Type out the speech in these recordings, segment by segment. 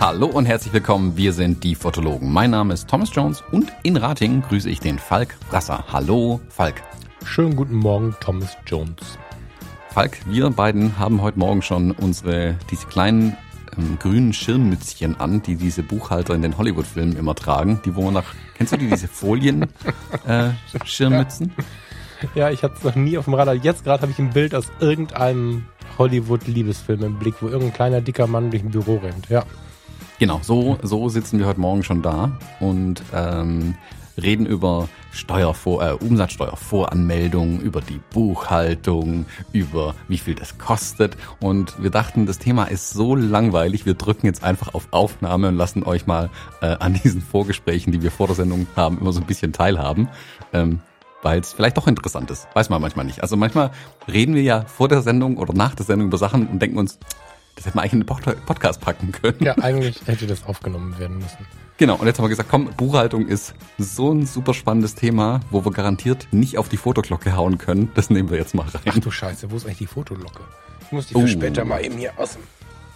Hallo und herzlich willkommen, wir sind die Fotologen. Mein Name ist Thomas Jones und in Rating grüße ich den Falk Brasser. Hallo, Falk. Schönen guten Morgen, Thomas Jones. Falk, wir beiden haben heute Morgen schon unsere, diese kleinen ähm, grünen Schirmmützchen an, die diese Buchhalter in den Hollywood-Filmen immer tragen. Die, wo man nach, kennst du die, diese Folien, äh, Schirmmützen? Ja, ich hatte es noch nie auf dem Radar. Jetzt gerade habe ich ein Bild aus irgendeinem Hollywood-Liebesfilm im Blick, wo irgendein kleiner, dicker Mann durch ein Büro rennt. Ja. Genau, so, so sitzen wir heute Morgen schon da und ähm, reden über Steuervor äh, Umsatzsteuervoranmeldung, über die Buchhaltung, über wie viel das kostet. Und wir dachten, das Thema ist so langweilig, wir drücken jetzt einfach auf Aufnahme und lassen euch mal äh, an diesen Vorgesprächen, die wir vor der Sendung haben, immer so ein bisschen teilhaben. Ähm, weil es vielleicht doch interessant ist. Weiß man manchmal nicht. Also manchmal reden wir ja vor der Sendung oder nach der Sendung über Sachen und denken uns, das hätte man eigentlich in den Podcast packen können. Ja, eigentlich hätte das aufgenommen werden müssen. Genau, und jetzt haben wir gesagt, komm, Buchhaltung ist so ein super spannendes Thema, wo wir garantiert nicht auf die Fotoglocke hauen können. Das nehmen wir jetzt mal rein. Ach du Scheiße, wo ist eigentlich die Fotolocke? Ich muss die für oh. später mal eben hier aus dem,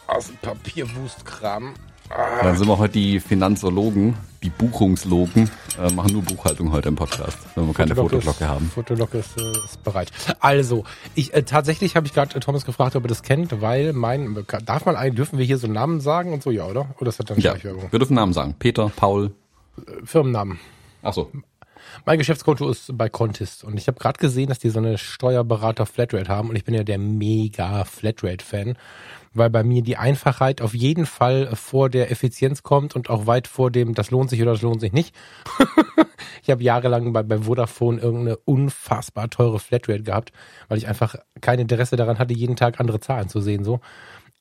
aus dem Papierwust kramen. Dann sind wir heute die Finanzologen, die Buchungslogen, äh, machen nur Buchhaltung heute im Podcast, wenn wir keine Fotolocke haben. Fotolocke ist, äh, ist bereit. Also, ich äh, tatsächlich habe ich gerade äh, Thomas gefragt, ob er das kennt, weil mein darf man eigentlich dürfen wir hier so Namen sagen und so ja, oder? Oder ist das dann ja, Wir dürfen Namen sagen. Peter, Paul. Äh, Firmennamen. Ach so. Mein Geschäftskonto ist bei Contist und ich habe gerade gesehen, dass die so eine Steuerberater Flatrate haben und ich bin ja der mega Flatrate Fan weil bei mir die Einfachheit auf jeden Fall vor der Effizienz kommt und auch weit vor dem, das lohnt sich oder das lohnt sich nicht. ich habe jahrelang bei, bei Vodafone irgendeine unfassbar teure Flatrate gehabt, weil ich einfach kein Interesse daran hatte, jeden Tag andere Zahlen zu sehen. so.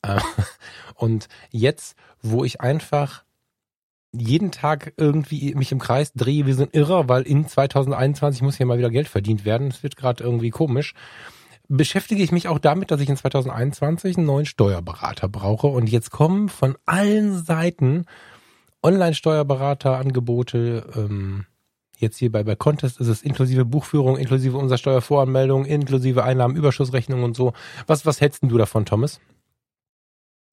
Äh, und jetzt, wo ich einfach jeden Tag irgendwie mich im Kreis drehe wie so ein Irrer, weil in 2021 muss hier mal wieder Geld verdient werden. Es wird gerade irgendwie komisch beschäftige ich mich auch damit, dass ich in 2021 einen neuen Steuerberater brauche. Und jetzt kommen von allen Seiten Online-Steuerberater-Angebote. Ähm, jetzt hier bei, bei Contest ist es inklusive Buchführung, inklusive Umsatzsteuervoranmeldung, inklusive Einnahmenüberschussrechnung und so. Was, was hältst du davon, Thomas?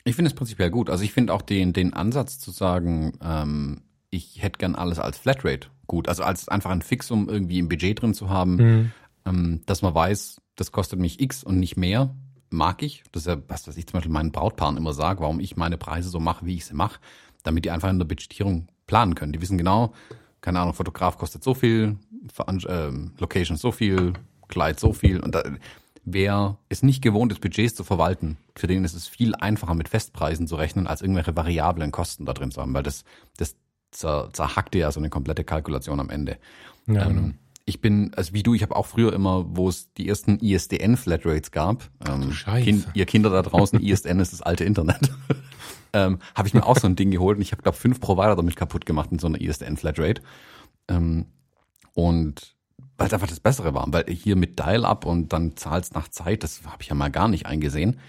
Ich finde es prinzipiell gut. Also ich finde auch den, den Ansatz zu sagen, ähm, ich hätte gern alles als Flatrate gut. Also als einfach ein Fixum irgendwie im Budget drin zu haben, mhm. ähm, dass man weiß, das kostet mich X und nicht mehr, mag ich. Das ist ja was, was ich zum Beispiel meinen Brautpaaren immer sage, warum ich meine Preise so mache, wie ich sie mache, damit die einfach in der Budgetierung planen können. Die wissen genau, keine Ahnung, Fotograf kostet so viel, äh, Location so viel, Kleid so viel und da, wer ist nicht gewohnt ist, Budgets zu verwalten, für den ist es viel einfacher mit Festpreisen zu rechnen, als irgendwelche variablen Kosten da drin zu haben, weil das, das zerhackt ja so eine komplette Kalkulation am Ende. Ja, ähm, genau ich bin, also wie du, ich habe auch früher immer, wo es die ersten ISDN-Flatrates gab, ähm, kind, ihr Kinder da draußen, ISDN ist das alte Internet, ähm, habe ich mir auch so ein Ding geholt und ich habe, glaube fünf Provider damit kaputt gemacht in so einer ISDN-Flatrate. Ähm, und weil es einfach das Bessere war, weil hier mit Dial-Up und dann zahlst nach Zeit, das habe ich ja mal gar nicht eingesehen.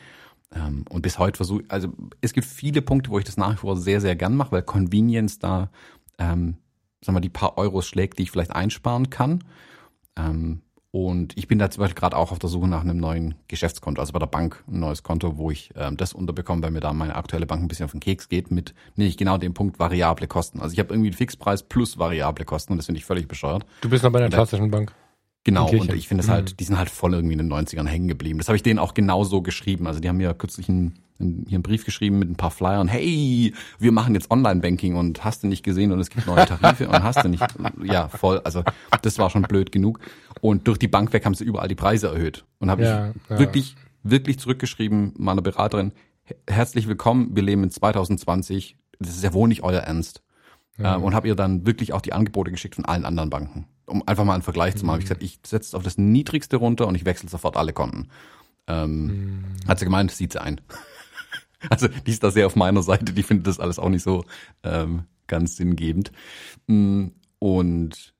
Ähm, und bis heute versuche, also es gibt viele Punkte, wo ich das nach wie vor sehr, sehr gern mache, weil Convenience da ähm, sagen wir, die paar Euros schlägt, die ich vielleicht einsparen kann. Ähm, und ich bin da zum Beispiel gerade auch auf der Suche nach einem neuen Geschäftskonto, also bei der Bank ein neues Konto, wo ich ähm, das unterbekomme, weil mir da meine aktuelle Bank ein bisschen auf den Keks geht mit nicht genau dem Punkt variable Kosten. Also ich habe irgendwie einen Fixpreis plus variable Kosten und das finde ich völlig bescheuert. Du bist noch bei einer klassischen Bank. Genau, und ich finde es halt, mhm. die sind halt voll irgendwie in den 90ern hängen geblieben. Das habe ich denen auch genauso geschrieben. Also die haben mir kürzlich einen hier einen Brief geschrieben mit ein paar Flyern. Hey, wir machen jetzt Online-Banking und hast du nicht gesehen und es gibt neue Tarife und hast du nicht. Ja, voll. Also das war schon blöd genug. Und durch die Bank weg haben sie überall die Preise erhöht. Und habe ja, ich ja. wirklich, wirklich zurückgeschrieben, meiner Beraterin, herzlich willkommen, wir leben in 2020. Das ist ja wohl nicht euer Ernst. Ja. Ähm, und habe ihr dann wirklich auch die Angebote geschickt von allen anderen Banken. Um einfach mal einen Vergleich zu machen. Mhm. Ich gesagt, ich setze auf das Niedrigste runter und ich wechsle sofort alle Konten. Ähm, mhm. Hat sie gemeint, sieht sie ein. Also die ist da sehr auf meiner Seite, die findet das alles auch nicht so ähm, ganz sinngebend. Mm, und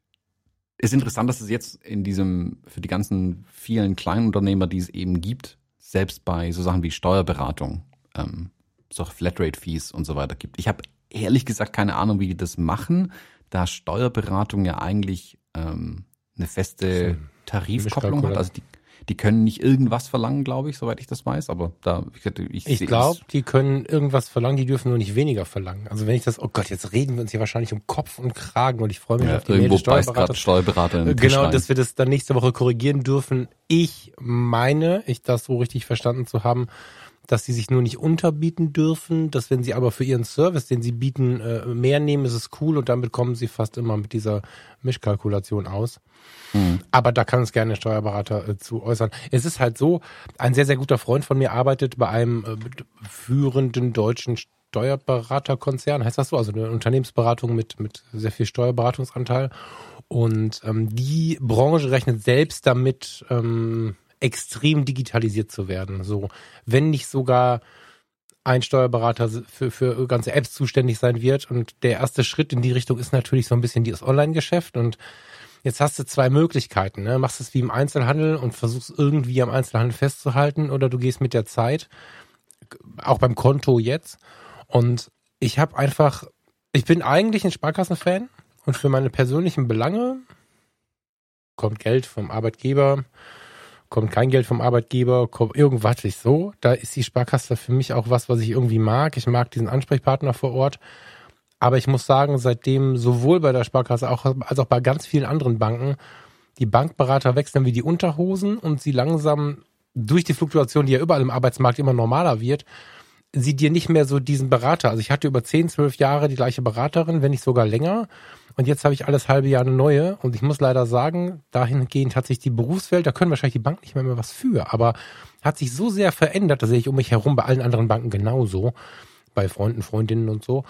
ist interessant, dass es jetzt in diesem, für die ganzen vielen Kleinunternehmer, die es eben gibt, selbst bei so Sachen wie Steuerberatung, ähm, so Flatrate-Fees und so weiter gibt. Ich habe ehrlich gesagt keine Ahnung, wie die das machen, da Steuerberatung ja eigentlich ähm, eine feste Tarifkopplung hat. Also die, die können nicht irgendwas verlangen, glaube ich, soweit ich das weiß. Aber da, ich, ich glaube, die können irgendwas verlangen, die dürfen nur nicht weniger verlangen. Also wenn ich das, oh Gott, jetzt reden wir uns hier wahrscheinlich um Kopf und Kragen und ich freue mich ja, auf die irgendwo Steuerberater. Steuerberater in genau, dass wir das dann nächste Woche korrigieren dürfen. Ich meine, ich das so richtig verstanden zu haben, dass sie sich nur nicht unterbieten dürfen, dass wenn sie aber für ihren Service, den sie bieten, äh, mehr nehmen, ist es cool und damit kommen sie fast immer mit dieser Mischkalkulation aus. Mhm. Aber da kann es gerne der Steuerberater äh, zu äußern. Es ist halt so, ein sehr, sehr guter Freund von mir arbeitet bei einem äh, führenden deutschen Steuerberaterkonzern, heißt das so, also eine Unternehmensberatung mit, mit sehr viel Steuerberatungsanteil. Und ähm, die Branche rechnet selbst damit, ähm, extrem digitalisiert zu werden. So, wenn nicht sogar ein Steuerberater für, für ganze Apps zuständig sein wird. Und der erste Schritt in die Richtung ist natürlich so ein bisschen das Online-Geschäft. Und jetzt hast du zwei Möglichkeiten. Ne? Machst es wie im Einzelhandel und versuchst irgendwie am Einzelhandel festzuhalten oder du gehst mit der Zeit, auch beim Konto jetzt. Und ich habe einfach, ich bin eigentlich ein Sparkassen-Fan und für meine persönlichen Belange kommt Geld vom Arbeitgeber, kommt kein Geld vom Arbeitgeber, kommt irgendwas ist so. Da ist die Sparkasse für mich auch was, was ich irgendwie mag. Ich mag diesen Ansprechpartner vor Ort. Aber ich muss sagen, seitdem sowohl bei der Sparkasse auch, als auch bei ganz vielen anderen Banken die Bankberater wechseln wie die Unterhosen und sie langsam durch die Fluktuation, die ja überall im Arbeitsmarkt immer normaler wird, sie dir nicht mehr so diesen Berater. Also ich hatte über 10, 12 Jahre die gleiche Beraterin, wenn nicht sogar länger. Und jetzt habe ich alles halbe Jahr eine neue. Und ich muss leider sagen, dahingehend hat sich die Berufswelt, da können wahrscheinlich die Banken nicht mehr, mehr was für, aber hat sich so sehr verändert, das sehe ich um mich herum bei allen anderen Banken genauso, bei Freunden, Freundinnen und so.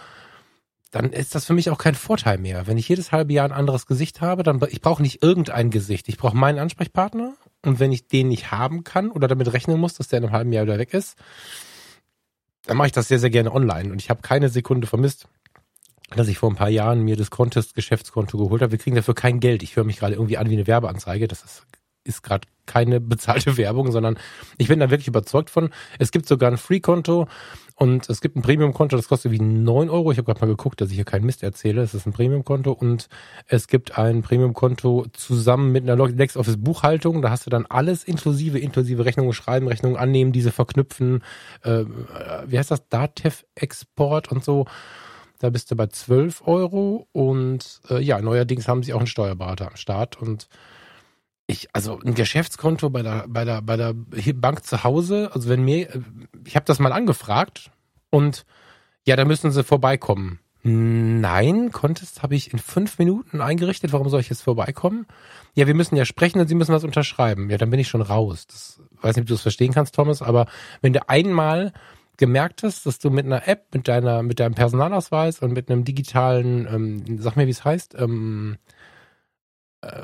Dann ist das für mich auch kein Vorteil mehr. Wenn ich jedes halbe Jahr ein anderes Gesicht habe, dann ich brauche nicht irgendein Gesicht. Ich brauche meinen Ansprechpartner. Und wenn ich den nicht haben kann oder damit rechnen muss, dass der in einem halben Jahr wieder weg ist, dann mache ich das sehr, sehr gerne online. Und ich habe keine Sekunde vermisst, dass ich vor ein paar Jahren mir das Contest-Geschäftskonto geholt habe. Wir kriegen dafür kein Geld. Ich höre mich gerade irgendwie an wie eine Werbeanzeige. Das ist, ist gerade keine bezahlte Werbung, sondern ich bin da wirklich überzeugt von. Es gibt sogar ein Free-Konto und es gibt ein Premium-Konto, das kostet wie neun Euro. Ich habe gerade mal geguckt, dass ich hier keinen Mist erzähle. Es ist ein Premium-Konto und es gibt ein Premium-Konto zusammen mit einer LexOffice-Buchhaltung. Da hast du dann alles inklusive, inklusive Rechnungen schreiben, Rechnungen annehmen, diese verknüpfen. Äh, wie heißt das? Datev-Export und so. Da bist du bei 12 Euro und äh, ja, neuerdings haben sie auch einen Steuerberater am Start und ich, also ein Geschäftskonto bei der, bei der, bei der Bank zu Hause, also wenn mir, ich habe das mal angefragt und ja, da müssen sie vorbeikommen. Nein, Contest habe ich in fünf Minuten eingerichtet. Warum soll ich jetzt vorbeikommen? Ja, wir müssen ja sprechen und Sie müssen was unterschreiben. Ja, dann bin ich schon raus. Das weiß nicht, ob du es verstehen kannst, Thomas, aber wenn du einmal gemerkt hast, dass du mit einer App, mit deiner, mit deinem Personalausweis und mit einem digitalen, ähm, sag mir, wie es heißt, ähm, äh,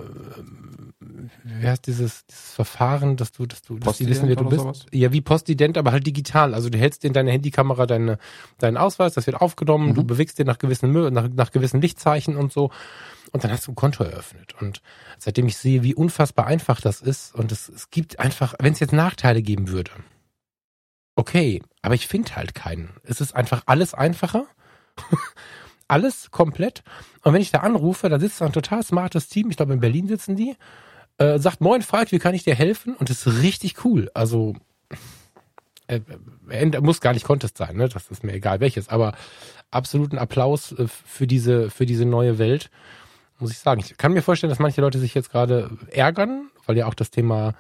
wie heißt dieses, dieses Verfahren, dass du, dass du, dass die wissen, wer du bist? Sowas? Ja, wie Postident, aber halt digital. Also du hältst in deine Handykamera deine, deinen Ausweis, das wird aufgenommen, mhm. du bewegst den nach gewissen, nach, nach gewissen Lichtzeichen und so. Und dann hast du ein Konto eröffnet. Und seitdem ich sehe, wie unfassbar einfach das ist, und es, es gibt einfach, wenn es jetzt Nachteile geben würde, okay, aber ich finde halt keinen. Es ist einfach alles einfacher. alles komplett. Und wenn ich da anrufe, dann sitzt da ein total smartes Team, ich glaube in Berlin sitzen die, äh, sagt, moin Falk, wie kann ich dir helfen? Und das ist richtig cool. Also äh, äh, muss gar nicht Contest sein, ne? Das ist mir egal welches, aber absoluten Applaus äh, für diese, für diese neue Welt, muss ich sagen. Ich kann mir vorstellen, dass manche Leute sich jetzt gerade ärgern, weil ja auch das Thema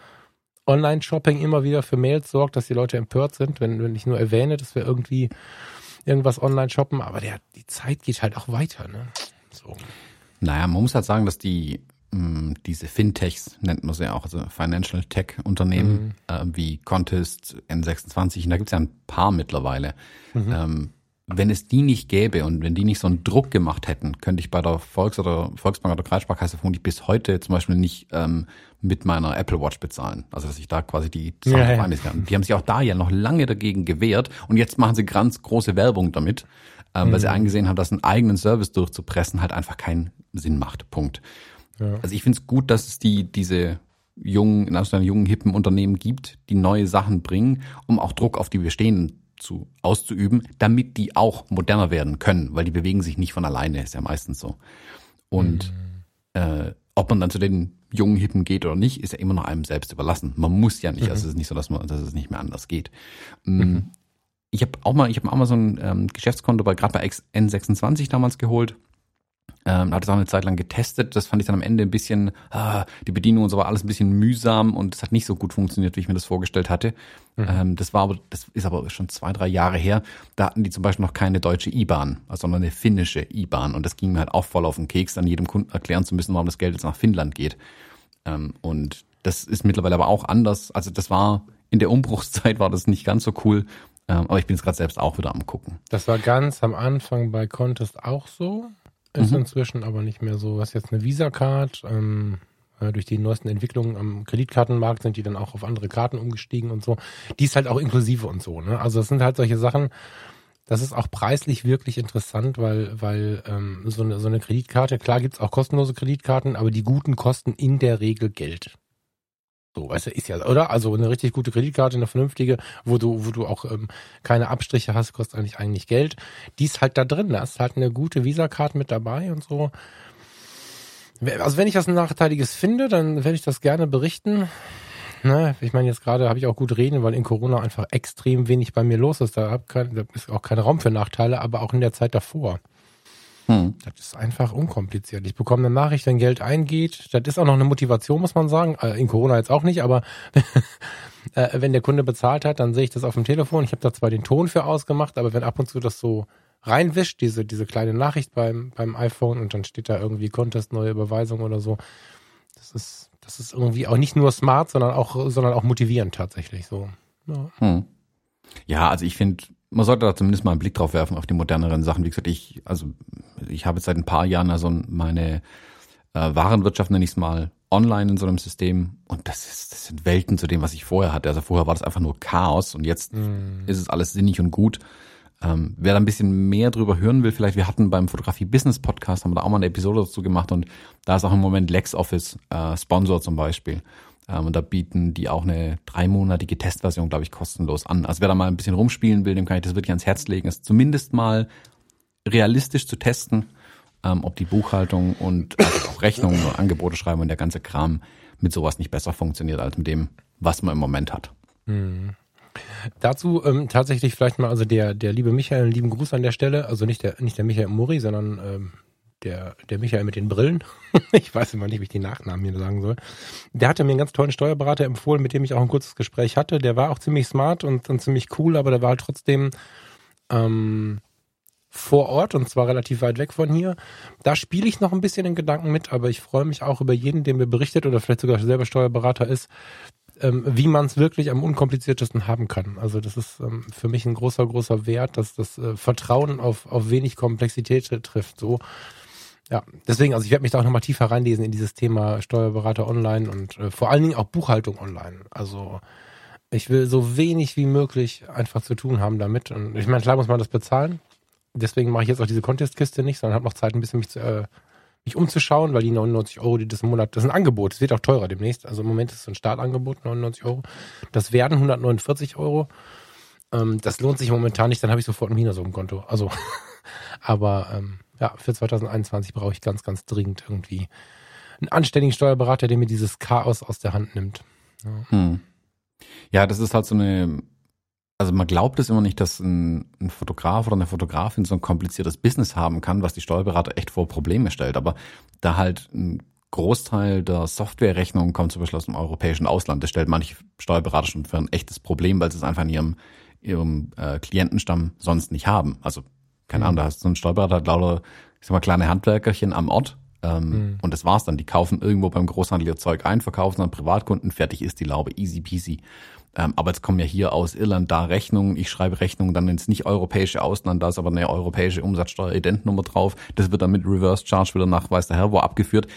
Online-Shopping immer wieder für Mails sorgt, dass die Leute empört sind, wenn, wenn ich nur erwähne, dass wir irgendwie irgendwas online shoppen, aber der, die Zeit geht halt auch weiter, ne? So. Naja, man muss halt sagen, dass die mh, diese Fintechs, nennt man sie auch, also Financial Tech Unternehmen, mhm. äh, wie Contest, N26, und da gibt's ja ein paar mittlerweile. Mhm. Ähm, wenn es die nicht gäbe und wenn die nicht so einen Druck gemacht hätten, könnte ich bei der Volks- oder Volksbank oder Kreissparkasse vermutlich bis heute zum Beispiel nicht ähm, mit meiner Apple Watch bezahlen. Also dass ich da quasi die Sachen ja, ja. Die haben sich auch da ja noch lange dagegen gewehrt und jetzt machen sie ganz große Werbung damit, ähm, mhm. weil sie mhm. eingesehen haben, dass einen eigenen Service durchzupressen halt einfach keinen Sinn macht. Punkt. Ja. Also ich finde es gut, dass es die diese jungen, in Anführungszeichen jungen hippen Unternehmen gibt, die neue Sachen bringen, um auch Druck auf die bestehenden zu auszuüben, damit die auch moderner werden können, weil die bewegen sich nicht von alleine, ist ja meistens so. Und mhm. äh, ob man dann zu den jungen Hippen geht oder nicht, ist ja immer noch einem selbst überlassen. Man muss ja nicht, mhm. also es ist nicht so, dass man, dass es nicht mehr anders geht. Mm, mhm. Ich habe auch mal, ich habe mal so ein ähm, Geschäftskonto bei gerade bei N26 damals geholt ähm, hat es auch eine Zeit lang getestet. Das fand ich dann am Ende ein bisschen, ah, die Bedienung und so war alles ein bisschen mühsam und es hat nicht so gut funktioniert, wie ich mir das vorgestellt hatte. Mhm. Ähm, das war aber, das ist aber schon zwei, drei Jahre her. Da hatten die zum Beispiel noch keine deutsche IBAN, sondern eine finnische IBAN. Und das ging mir halt auch voll auf den Keks, an jedem Kunden erklären zu müssen, warum das Geld jetzt nach Finnland geht. Ähm, und das ist mittlerweile aber auch anders. Also das war, in der Umbruchszeit war das nicht ganz so cool. Ähm, aber ich bin jetzt gerade selbst auch wieder am gucken. Das war ganz am Anfang bei Contest auch so? Ist mhm. inzwischen aber nicht mehr so. Was jetzt eine Visa-Card, ähm, äh, durch die neuesten Entwicklungen am Kreditkartenmarkt sind die dann auch auf andere Karten umgestiegen und so. Die ist halt auch inklusive und so. Ne? Also es sind halt solche Sachen, das ist auch preislich wirklich interessant, weil, weil ähm, so, eine, so eine Kreditkarte, klar gibt's auch kostenlose Kreditkarten, aber die guten kosten in der Regel Geld. So, weißt du, ist ja, oder? Also eine richtig gute Kreditkarte, eine vernünftige, wo du, wo du auch ähm, keine Abstriche hast, kostet eigentlich eigentlich Geld. Die ist halt da drin. Da ist halt eine gute Visa-Card mit dabei und so. Also wenn ich was Nachteiliges finde, dann werde ich das gerne berichten. Ne, ich meine, jetzt gerade habe ich auch gut reden, weil in Corona einfach extrem wenig bei mir los ist. Da, kein, da ist auch kein Raum für Nachteile, aber auch in der Zeit davor. Hm. Das ist einfach unkompliziert. Ich bekomme eine Nachricht, wenn Geld eingeht. Das ist auch noch eine Motivation, muss man sagen. Äh, in Corona jetzt auch nicht, aber äh, wenn der Kunde bezahlt hat, dann sehe ich das auf dem Telefon. Ich habe da zwar den Ton für ausgemacht, aber wenn ab und zu das so reinwischt, diese, diese kleine Nachricht beim, beim iPhone und dann steht da irgendwie Contest, neue Überweisung oder so. Das ist, das ist irgendwie auch nicht nur smart, sondern auch, sondern auch motivierend tatsächlich so. Ja, hm. ja also ich finde, man sollte da zumindest mal einen Blick drauf werfen auf die moderneren Sachen. Wie gesagt, ich, also ich habe jetzt seit ein paar Jahren also meine äh, Warenwirtschaft, nenne ich es mal, online in so einem System und das ist, das sind Welten zu dem, was ich vorher hatte. Also vorher war das einfach nur Chaos und jetzt mm. ist es alles sinnig und gut. Ähm, wer da ein bisschen mehr drüber hören will, vielleicht, wir hatten beim Fotografie Business Podcast, haben wir da auch mal eine Episode dazu gemacht und da ist auch im Moment LexOffice äh, Sponsor zum Beispiel. Ähm, und da bieten die auch eine dreimonatige Testversion, glaube ich, kostenlos an. Also wer da mal ein bisschen rumspielen will, dem kann ich das wirklich ans Herz legen, es zumindest mal realistisch zu testen, ähm, ob die Buchhaltung und also auch Rechnungen und Angebote schreiben und der ganze Kram mit sowas nicht besser funktioniert als mit dem, was man im Moment hat. Hm. Dazu ähm, tatsächlich vielleicht mal, also der, der liebe Michael, einen lieben Gruß an der Stelle, also nicht der, nicht der Michael Murray, sondern ähm, der, der Michael mit den Brillen, ich weiß immer nicht, wie ich die Nachnamen hier sagen soll, der hatte mir einen ganz tollen Steuerberater empfohlen, mit dem ich auch ein kurzes Gespräch hatte. Der war auch ziemlich smart und, und ziemlich cool, aber der war halt trotzdem ähm, vor Ort und zwar relativ weit weg von hier. Da spiele ich noch ein bisschen in Gedanken mit, aber ich freue mich auch über jeden, der mir berichtet oder vielleicht sogar selber Steuerberater ist, ähm, wie man es wirklich am unkompliziertesten haben kann. Also das ist ähm, für mich ein großer, großer Wert, dass das äh, Vertrauen auf, auf wenig Komplexität trifft. So. Ja, deswegen, also ich werde mich da auch nochmal tiefer reinlesen in dieses Thema Steuerberater online und äh, vor allen Dingen auch Buchhaltung online. Also ich will so wenig wie möglich einfach zu tun haben damit. Und ich meine, klar muss man das bezahlen. Deswegen mache ich jetzt auch diese Contest-Kiste nicht, sondern habe noch Zeit, ein bisschen mich, zu, äh, mich umzuschauen, weil die 99 Euro, die das im Monat, das ist ein Angebot, das wird auch teurer demnächst. Also im Moment ist es ein Startangebot, 99 Euro. Das werden 149 Euro. Ähm, das lohnt sich momentan nicht, dann habe ich sofort ein Minus auf dem Konto. Also, aber ähm, ja, für 2021 brauche ich ganz, ganz dringend irgendwie einen anständigen Steuerberater, der mir dieses Chaos aus der Hand nimmt. Ja, hm. ja das ist halt so eine, also man glaubt es immer nicht, dass ein, ein, Fotograf oder eine Fotografin so ein kompliziertes Business haben kann, was die Steuerberater echt vor Probleme stellt. Aber da halt ein Großteil der Softwarerechnungen kommt zum Beispiel aus dem europäischen Ausland, das stellt manche Steuerberater schon für ein echtes Problem, weil sie es einfach in ihrem, ihrem äh, Klientenstamm sonst nicht haben. Also keine. Ahnung, da hast du so einen Steuerberater, hat lauter, ich sag mal, kleine Handwerkerchen am Ort. Ähm, mhm. Und das war's dann. Die kaufen irgendwo beim Großhandel ihr Zeug ein, verkaufen dann Privatkunden, fertig ist die Laube, easy peasy. Ähm, aber jetzt kommen ja hier aus Irland da Rechnungen, ich schreibe Rechnungen dann ins nicht-europäische Ausland, da ist aber eine europäische Umsatzsteuer-Identnummer drauf. Das wird dann mit Reverse Charge wieder nach weiß der Herr wo abgeführt.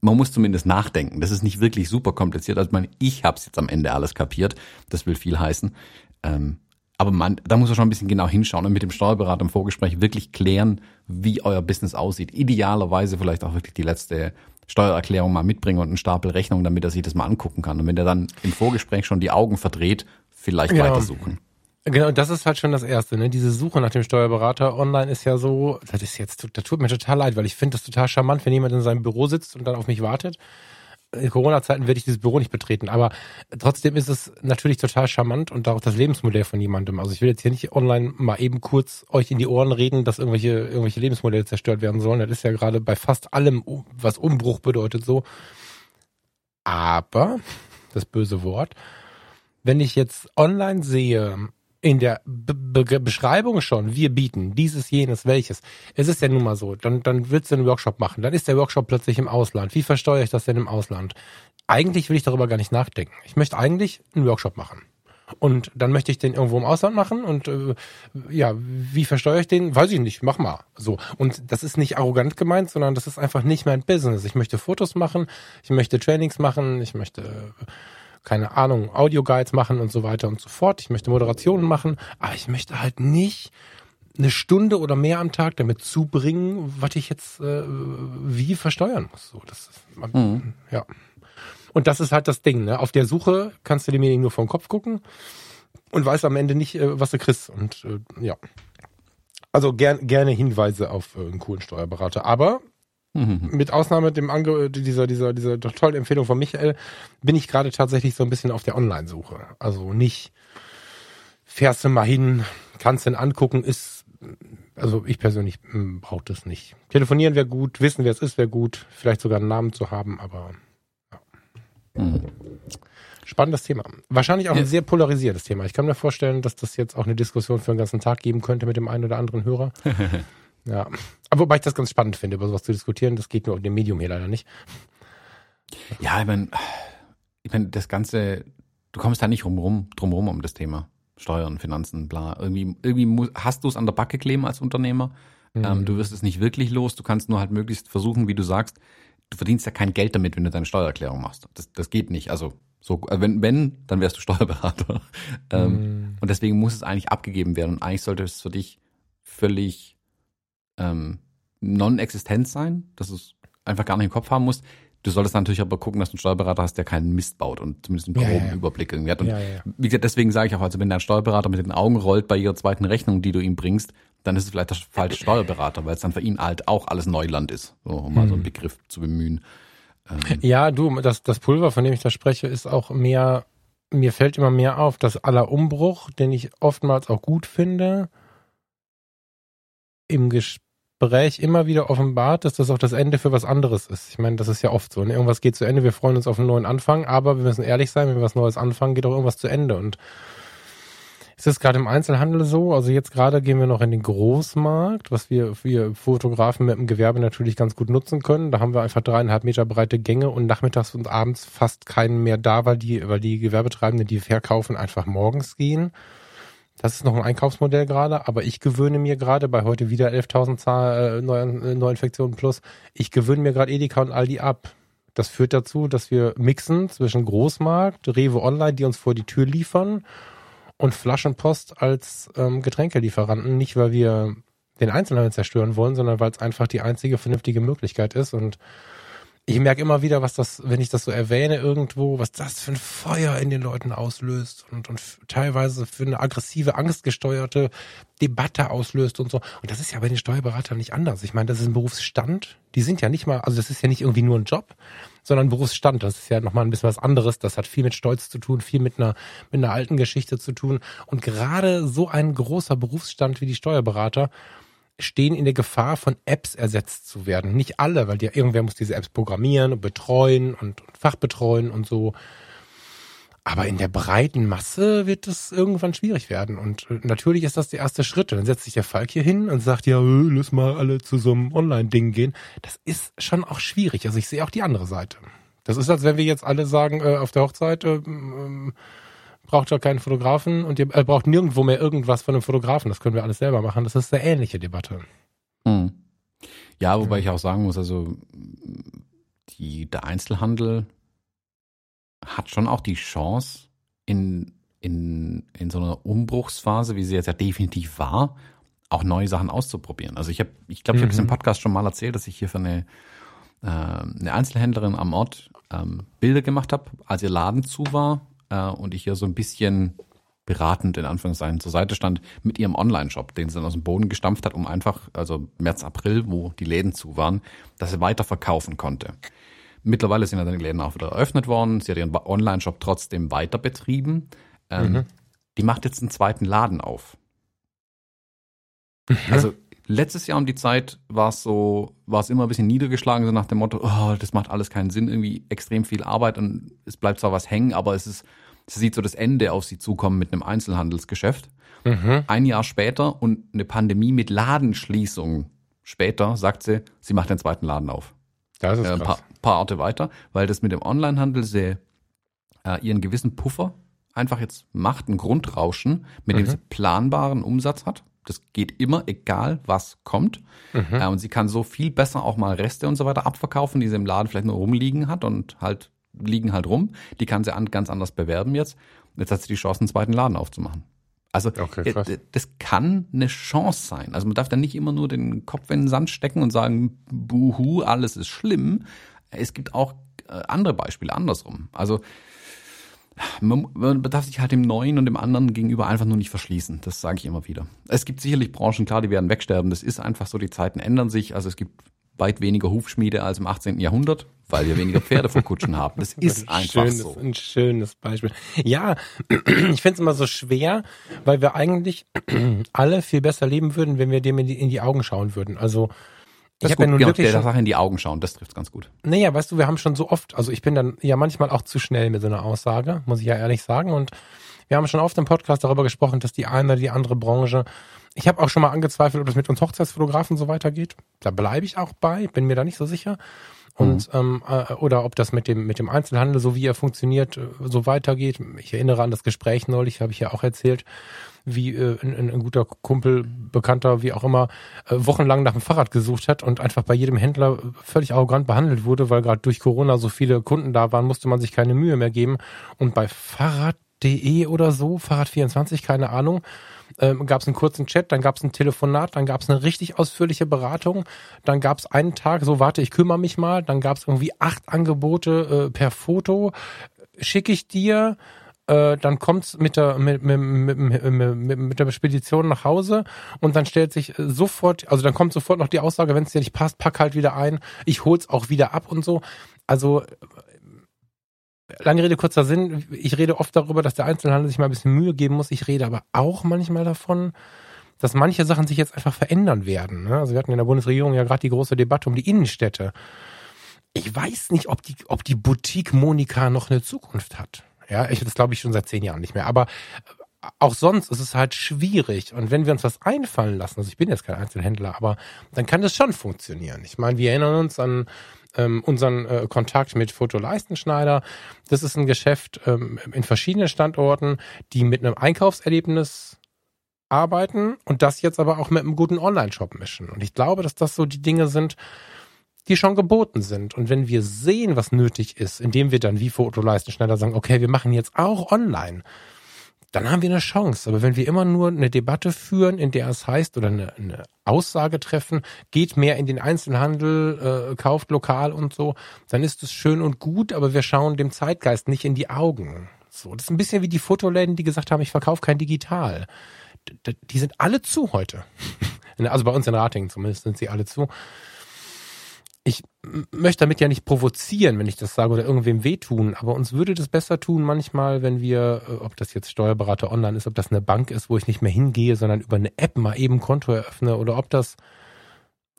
Man muss zumindest nachdenken. Das ist nicht wirklich super kompliziert. Also ich meine, ich habe es jetzt am Ende alles kapiert. Das will viel heißen. Ähm, aber man, da muss man schon ein bisschen genau hinschauen und mit dem Steuerberater im Vorgespräch wirklich klären, wie euer Business aussieht. Idealerweise vielleicht auch wirklich die letzte Steuererklärung mal mitbringen und einen Stapel Rechnung, damit er sich das mal angucken kann. Und wenn er dann im Vorgespräch schon die Augen verdreht, vielleicht ja. weitersuchen. Genau, das ist halt schon das Erste. Ne? Diese Suche nach dem Steuerberater online ist ja so, das ist jetzt, das tut mir total leid, weil ich finde das total charmant, wenn jemand in seinem Büro sitzt und dann auf mich wartet. In Corona-Zeiten werde ich dieses Büro nicht betreten, aber trotzdem ist es natürlich total charmant und auch das Lebensmodell von jemandem. Also ich will jetzt hier nicht online mal eben kurz euch in die Ohren reden, dass irgendwelche, irgendwelche Lebensmodelle zerstört werden sollen. Das ist ja gerade bei fast allem, was Umbruch bedeutet, so. Aber, das böse Wort, wenn ich jetzt online sehe, in der Be Be Beschreibung schon, wir bieten dieses, jenes, welches. Es ist ja nun mal so, dann, dann willst du einen Workshop machen, dann ist der Workshop plötzlich im Ausland. Wie versteuere ich das denn im Ausland? Eigentlich will ich darüber gar nicht nachdenken. Ich möchte eigentlich einen Workshop machen. Und dann möchte ich den irgendwo im Ausland machen und äh, ja, wie versteuere ich den? Weiß ich nicht, mach mal. So. Und das ist nicht arrogant gemeint, sondern das ist einfach nicht mein Business. Ich möchte Fotos machen, ich möchte Trainings machen, ich möchte äh, keine Ahnung, Audioguides machen und so weiter und so fort. Ich möchte Moderationen machen, aber ich möchte halt nicht eine Stunde oder mehr am Tag damit zubringen, was ich jetzt äh, wie versteuern muss. So, das ist, mhm. ja. Und das ist halt das Ding. Ne? Auf der Suche kannst du demjenigen nur vor den Kopf gucken und weißt am Ende nicht, äh, was du kriegst. Und äh, ja. Also gern, gerne Hinweise auf äh, einen coolen Steuerberater. Aber Mhm. Mit Ausnahme dem Ange dieser, dieser, dieser tollen Empfehlung von Michael bin ich gerade tatsächlich so ein bisschen auf der Online-Suche. Also nicht fährst du mal hin, kannst du ihn angucken, ist, also ich persönlich hm, brauche das nicht. Telefonieren wäre gut, wissen, wer es ist, wäre gut, vielleicht sogar einen Namen zu haben, aber ja. Mhm. Spannendes Thema. Wahrscheinlich auch ein sehr polarisiertes Thema. Ich kann mir vorstellen, dass das jetzt auch eine Diskussion für den ganzen Tag geben könnte mit dem einen oder anderen Hörer. Ja. Aber wobei ich das ganz spannend finde, über sowas zu diskutieren, das geht nur auf dem Medium hier leider nicht. Ja, ich meine, ich mein, das Ganze, du kommst da nicht rum, drum rum um das Thema. Steuern, Finanzen, bla. Irgendwie, irgendwie muss, hast du es an der Backe kleben als Unternehmer. Mhm. Ähm, du wirst es nicht wirklich los. Du kannst nur halt möglichst versuchen, wie du sagst, du verdienst ja kein Geld damit, wenn du deine Steuererklärung machst. Das, das geht nicht. Also so, äh, wenn, wenn, dann wärst du Steuerberater. Ähm, mhm. Und deswegen muss es eigentlich abgegeben werden. Und eigentlich sollte es für dich völlig ähm, non-existent sein, dass du es einfach gar nicht im Kopf haben musst. Du solltest natürlich aber gucken, dass du einen Steuerberater hast, der keinen Mist baut und zumindest einen groben ja, ja. Überblick irgendwie hat. Und wie gesagt, deswegen sage ich auch, also wenn der Steuerberater mit den Augen rollt bei ihrer zweiten Rechnung, die du ihm bringst, dann ist es vielleicht der falsche Steuerberater, weil es dann für ihn halt auch alles Neuland ist, so, um hm. mal so einen hm. Begriff zu bemühen. Ähm. Ja, du, das, das Pulver, von dem ich da spreche, ist auch mehr, mir fällt immer mehr auf, dass aller Umbruch, den ich oftmals auch gut finde, im Gespräch Gespräch immer wieder offenbart, dass das auch das Ende für was anderes ist. Ich meine, das ist ja oft so. Ne? Irgendwas geht zu Ende, wir freuen uns auf einen neuen Anfang, aber wir müssen ehrlich sein, wenn wir was Neues anfangen, geht auch irgendwas zu Ende. Und ist das gerade im Einzelhandel so? Also jetzt gerade gehen wir noch in den Großmarkt, was wir, wir Fotografen mit dem Gewerbe natürlich ganz gut nutzen können. Da haben wir einfach dreieinhalb Meter breite Gänge und nachmittags und abends fast keinen mehr da, weil die, weil die Gewerbetreibenden, die verkaufen, einfach morgens gehen. Das ist noch ein Einkaufsmodell gerade, aber ich gewöhne mir gerade bei heute wieder 11.000 äh, Neuinfektionen plus, ich gewöhne mir gerade Edeka und Aldi ab. Das führt dazu, dass wir mixen zwischen Großmarkt, Rewe Online, die uns vor die Tür liefern und Flaschenpost als ähm, Getränkelieferanten. Nicht, weil wir den Einzelhandel zerstören wollen, sondern weil es einfach die einzige vernünftige Möglichkeit ist und ich merke immer wieder, was das, wenn ich das so erwähne irgendwo, was das für ein Feuer in den Leuten auslöst und, und teilweise für eine aggressive, angstgesteuerte Debatte auslöst und so. Und das ist ja bei den Steuerberatern nicht anders. Ich meine, das ist ein Berufsstand. Die sind ja nicht mal, also das ist ja nicht irgendwie nur ein Job, sondern ein Berufsstand. Das ist ja nochmal ein bisschen was anderes. Das hat viel mit Stolz zu tun, viel mit einer, mit einer alten Geschichte zu tun. Und gerade so ein großer Berufsstand wie die Steuerberater, stehen in der Gefahr, von Apps ersetzt zu werden. Nicht alle, weil die, irgendwer muss diese Apps programmieren und betreuen und, und fachbetreuen und so. Aber in der breiten Masse wird es irgendwann schwierig werden. Und äh, natürlich ist das der erste Schritt. dann setzt sich der Falk hier hin und sagt, ja, äh, lass mal alle zu so einem Online-Ding gehen. Das ist schon auch schwierig. Also ich sehe auch die andere Seite. Das ist, als wenn wir jetzt alle sagen, äh, auf der Hochzeit, äh, äh, braucht ja keinen Fotografen und ihr äh, braucht nirgendwo mehr irgendwas von einem Fotografen. Das können wir alles selber machen. Das ist eine ähnliche Debatte. Hm. Ja, wobei ich auch sagen muss, also die, der Einzelhandel hat schon auch die Chance, in, in, in so einer Umbruchsphase, wie sie jetzt ja definitiv war, auch neue Sachen auszuprobieren. Also ich habe, ich glaube, ich habe es im mhm. Podcast schon mal erzählt, dass ich hier für eine, äh, eine Einzelhändlerin am Ort ähm, Bilder gemacht habe, als ihr Laden zu war äh, und ich ja so ein bisschen beratend in Anführungszeichen zur Seite stand mit ihrem Online-Shop, den sie dann aus dem Boden gestampft hat, um einfach, also März, April, wo die Läden zu waren, dass sie weiter verkaufen konnte. Mittlerweile sind ja dann die Läden auch wieder eröffnet worden. Sie hat ihren Online-Shop trotzdem weiter betrieben. Ähm, mhm. Die macht jetzt einen zweiten Laden auf. Mhm. Also letztes Jahr um die Zeit war es so, war es immer ein bisschen niedergeschlagen, so nach dem Motto, oh, das macht alles keinen Sinn, irgendwie extrem viel Arbeit und es bleibt zwar was hängen, aber es ist, sie sieht so das Ende auf sie zukommen mit einem Einzelhandelsgeschäft. Mhm. Ein Jahr später und eine Pandemie mit Ladenschließung später sagt sie, sie macht den zweiten Laden auf. Das ist äh, ein paar, paar Orte weiter, weil das mit dem Onlinehandel sie äh, ihren gewissen Puffer einfach jetzt macht, ein Grundrauschen, mit mhm. dem sie planbaren Umsatz hat. Das geht immer, egal was kommt. Mhm. Äh, und sie kann so viel besser auch mal Reste und so weiter abverkaufen, die sie im Laden vielleicht nur rumliegen hat und halt liegen halt rum. Die kann sie an, ganz anders bewerben jetzt. Jetzt hat sie die Chance, einen zweiten Laden aufzumachen. Also okay, äh, das kann eine Chance sein. Also man darf da nicht immer nur den Kopf in den Sand stecken und sagen, buhu, alles ist schlimm. Es gibt auch äh, andere Beispiele andersrum. Also man, man darf sich halt dem Neuen und dem anderen gegenüber einfach nur nicht verschließen. Das sage ich immer wieder. Es gibt sicherlich Branchen, klar, die werden wegsterben. Das ist einfach so, die Zeiten ändern sich. Also es gibt weit weniger Hufschmiede als im 18. Jahrhundert, weil wir weniger Pferde vor Kutschen haben. Das ist ein einfach schönes, so. Ein schönes Beispiel. Ja, ich finde es immer so schwer, weil wir eigentlich alle viel besser leben würden, wenn wir dem in die, in die Augen schauen würden. Also das ich habe ja nun genau, wirklich der Sache in die Augen schauen, das trifft ganz gut. Naja, weißt du, wir haben schon so oft, also ich bin dann ja manchmal auch zu schnell mit so einer Aussage, muss ich ja ehrlich sagen. Und wir haben schon oft im Podcast darüber gesprochen, dass die eine oder die andere Branche ich habe auch schon mal angezweifelt, ob das mit uns Hochzeitsfotografen so weitergeht. Da bleibe ich auch bei, bin mir da nicht so sicher. Und mhm. ähm, äh, oder ob das mit dem mit dem Einzelhandel, so wie er funktioniert, äh, so weitergeht. Ich erinnere an das Gespräch neulich, habe ich ja auch erzählt, wie äh, ein, ein guter Kumpel, Bekannter, wie auch immer, äh, wochenlang nach dem Fahrrad gesucht hat und einfach bei jedem Händler völlig arrogant behandelt wurde, weil gerade durch Corona so viele Kunden da waren, musste man sich keine Mühe mehr geben. Und bei Fahrrad.de oder so, Fahrrad24, keine Ahnung, ähm, gab es einen kurzen Chat, dann gab es ein Telefonat, dann gab es eine richtig ausführliche Beratung, dann gab es einen Tag, so warte, ich kümmere mich mal, dann gab es irgendwie acht Angebote äh, per Foto, schicke ich dir, äh, dann kommt's mit der mit, mit, mit, mit, mit der Spedition nach Hause und dann stellt sich sofort, also dann kommt sofort noch die Aussage, wenn es dir nicht passt, pack halt wieder ein, ich hol's auch wieder ab und so. Also lange Rede, kurzer Sinn. Ich rede oft darüber, dass der Einzelhandel sich mal ein bisschen Mühe geben muss. Ich rede aber auch manchmal davon, dass manche Sachen sich jetzt einfach verändern werden. Ne? Also wir hatten in der Bundesregierung ja gerade die große Debatte um die Innenstädte. Ich weiß nicht, ob die, ob die Boutique Monika noch eine Zukunft hat. Ja, ich das glaube ich schon seit zehn Jahren nicht mehr. Aber auch sonst ist es halt schwierig. Und wenn wir uns was einfallen lassen, also ich bin jetzt kein Einzelhändler, aber dann kann das schon funktionieren. Ich meine, wir erinnern uns an ähm, unseren äh, Kontakt mit Fotoleistenschneider. Das ist ein Geschäft ähm, in verschiedenen Standorten, die mit einem Einkaufserlebnis arbeiten und das jetzt aber auch mit einem guten Online-Shop mischen. Und ich glaube, dass das so die Dinge sind, die schon geboten sind. Und wenn wir sehen, was nötig ist, indem wir dann wie Fotoleistenschneider sagen, okay, wir machen jetzt auch online, dann haben wir eine Chance. Aber wenn wir immer nur eine Debatte führen, in der es heißt, oder eine, eine Aussage treffen, geht mehr in den Einzelhandel, äh, kauft lokal und so, dann ist es schön und gut, aber wir schauen dem Zeitgeist nicht in die Augen. So, das ist ein bisschen wie die Fotoläden, die gesagt haben, ich verkaufe kein Digital. Die sind alle zu heute. Also bei uns in Ratingen zumindest sind sie alle zu ich möchte damit ja nicht provozieren, wenn ich das sage oder irgendwem wehtun, aber uns würde das besser tun manchmal, wenn wir, äh, ob das jetzt Steuerberater online ist, ob das eine Bank ist, wo ich nicht mehr hingehe, sondern über eine App mal eben Konto eröffne oder ob das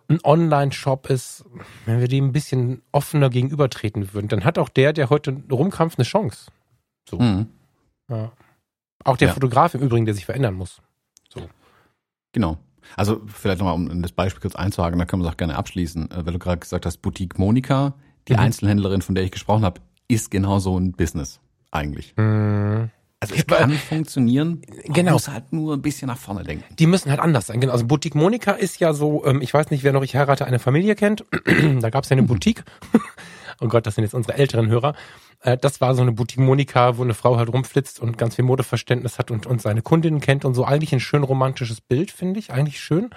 ein Online-Shop ist, wenn wir dem ein bisschen offener gegenübertreten würden, dann hat auch der, der heute rumkrampft, eine Chance. So. Mhm. Ja. Auch der ja. Fotograf im Übrigen, der sich verändern muss. So. Genau. Also vielleicht nochmal, um das Beispiel kurz einzuhaken, da können wir es auch gerne abschließen. Äh, weil du gerade gesagt hast, Boutique Monika, die mhm. Einzelhändlerin, von der ich gesprochen habe, ist genau so ein Business eigentlich. Mhm. Also es kann funktionieren, genau. muss halt nur ein bisschen nach vorne denken. Die müssen halt anders sein. Genau. Also Boutique Monika ist ja so, ähm, ich weiß nicht, wer noch ich heirate eine Familie kennt. da gab es ja eine Boutique. Oh Gott, das sind jetzt unsere älteren Hörer. Äh, das war so eine Boutique Monika, wo eine Frau halt rumflitzt und ganz viel Modeverständnis hat und, und seine Kundinnen kennt und so. Eigentlich ein schön romantisches Bild, finde ich. Eigentlich schön.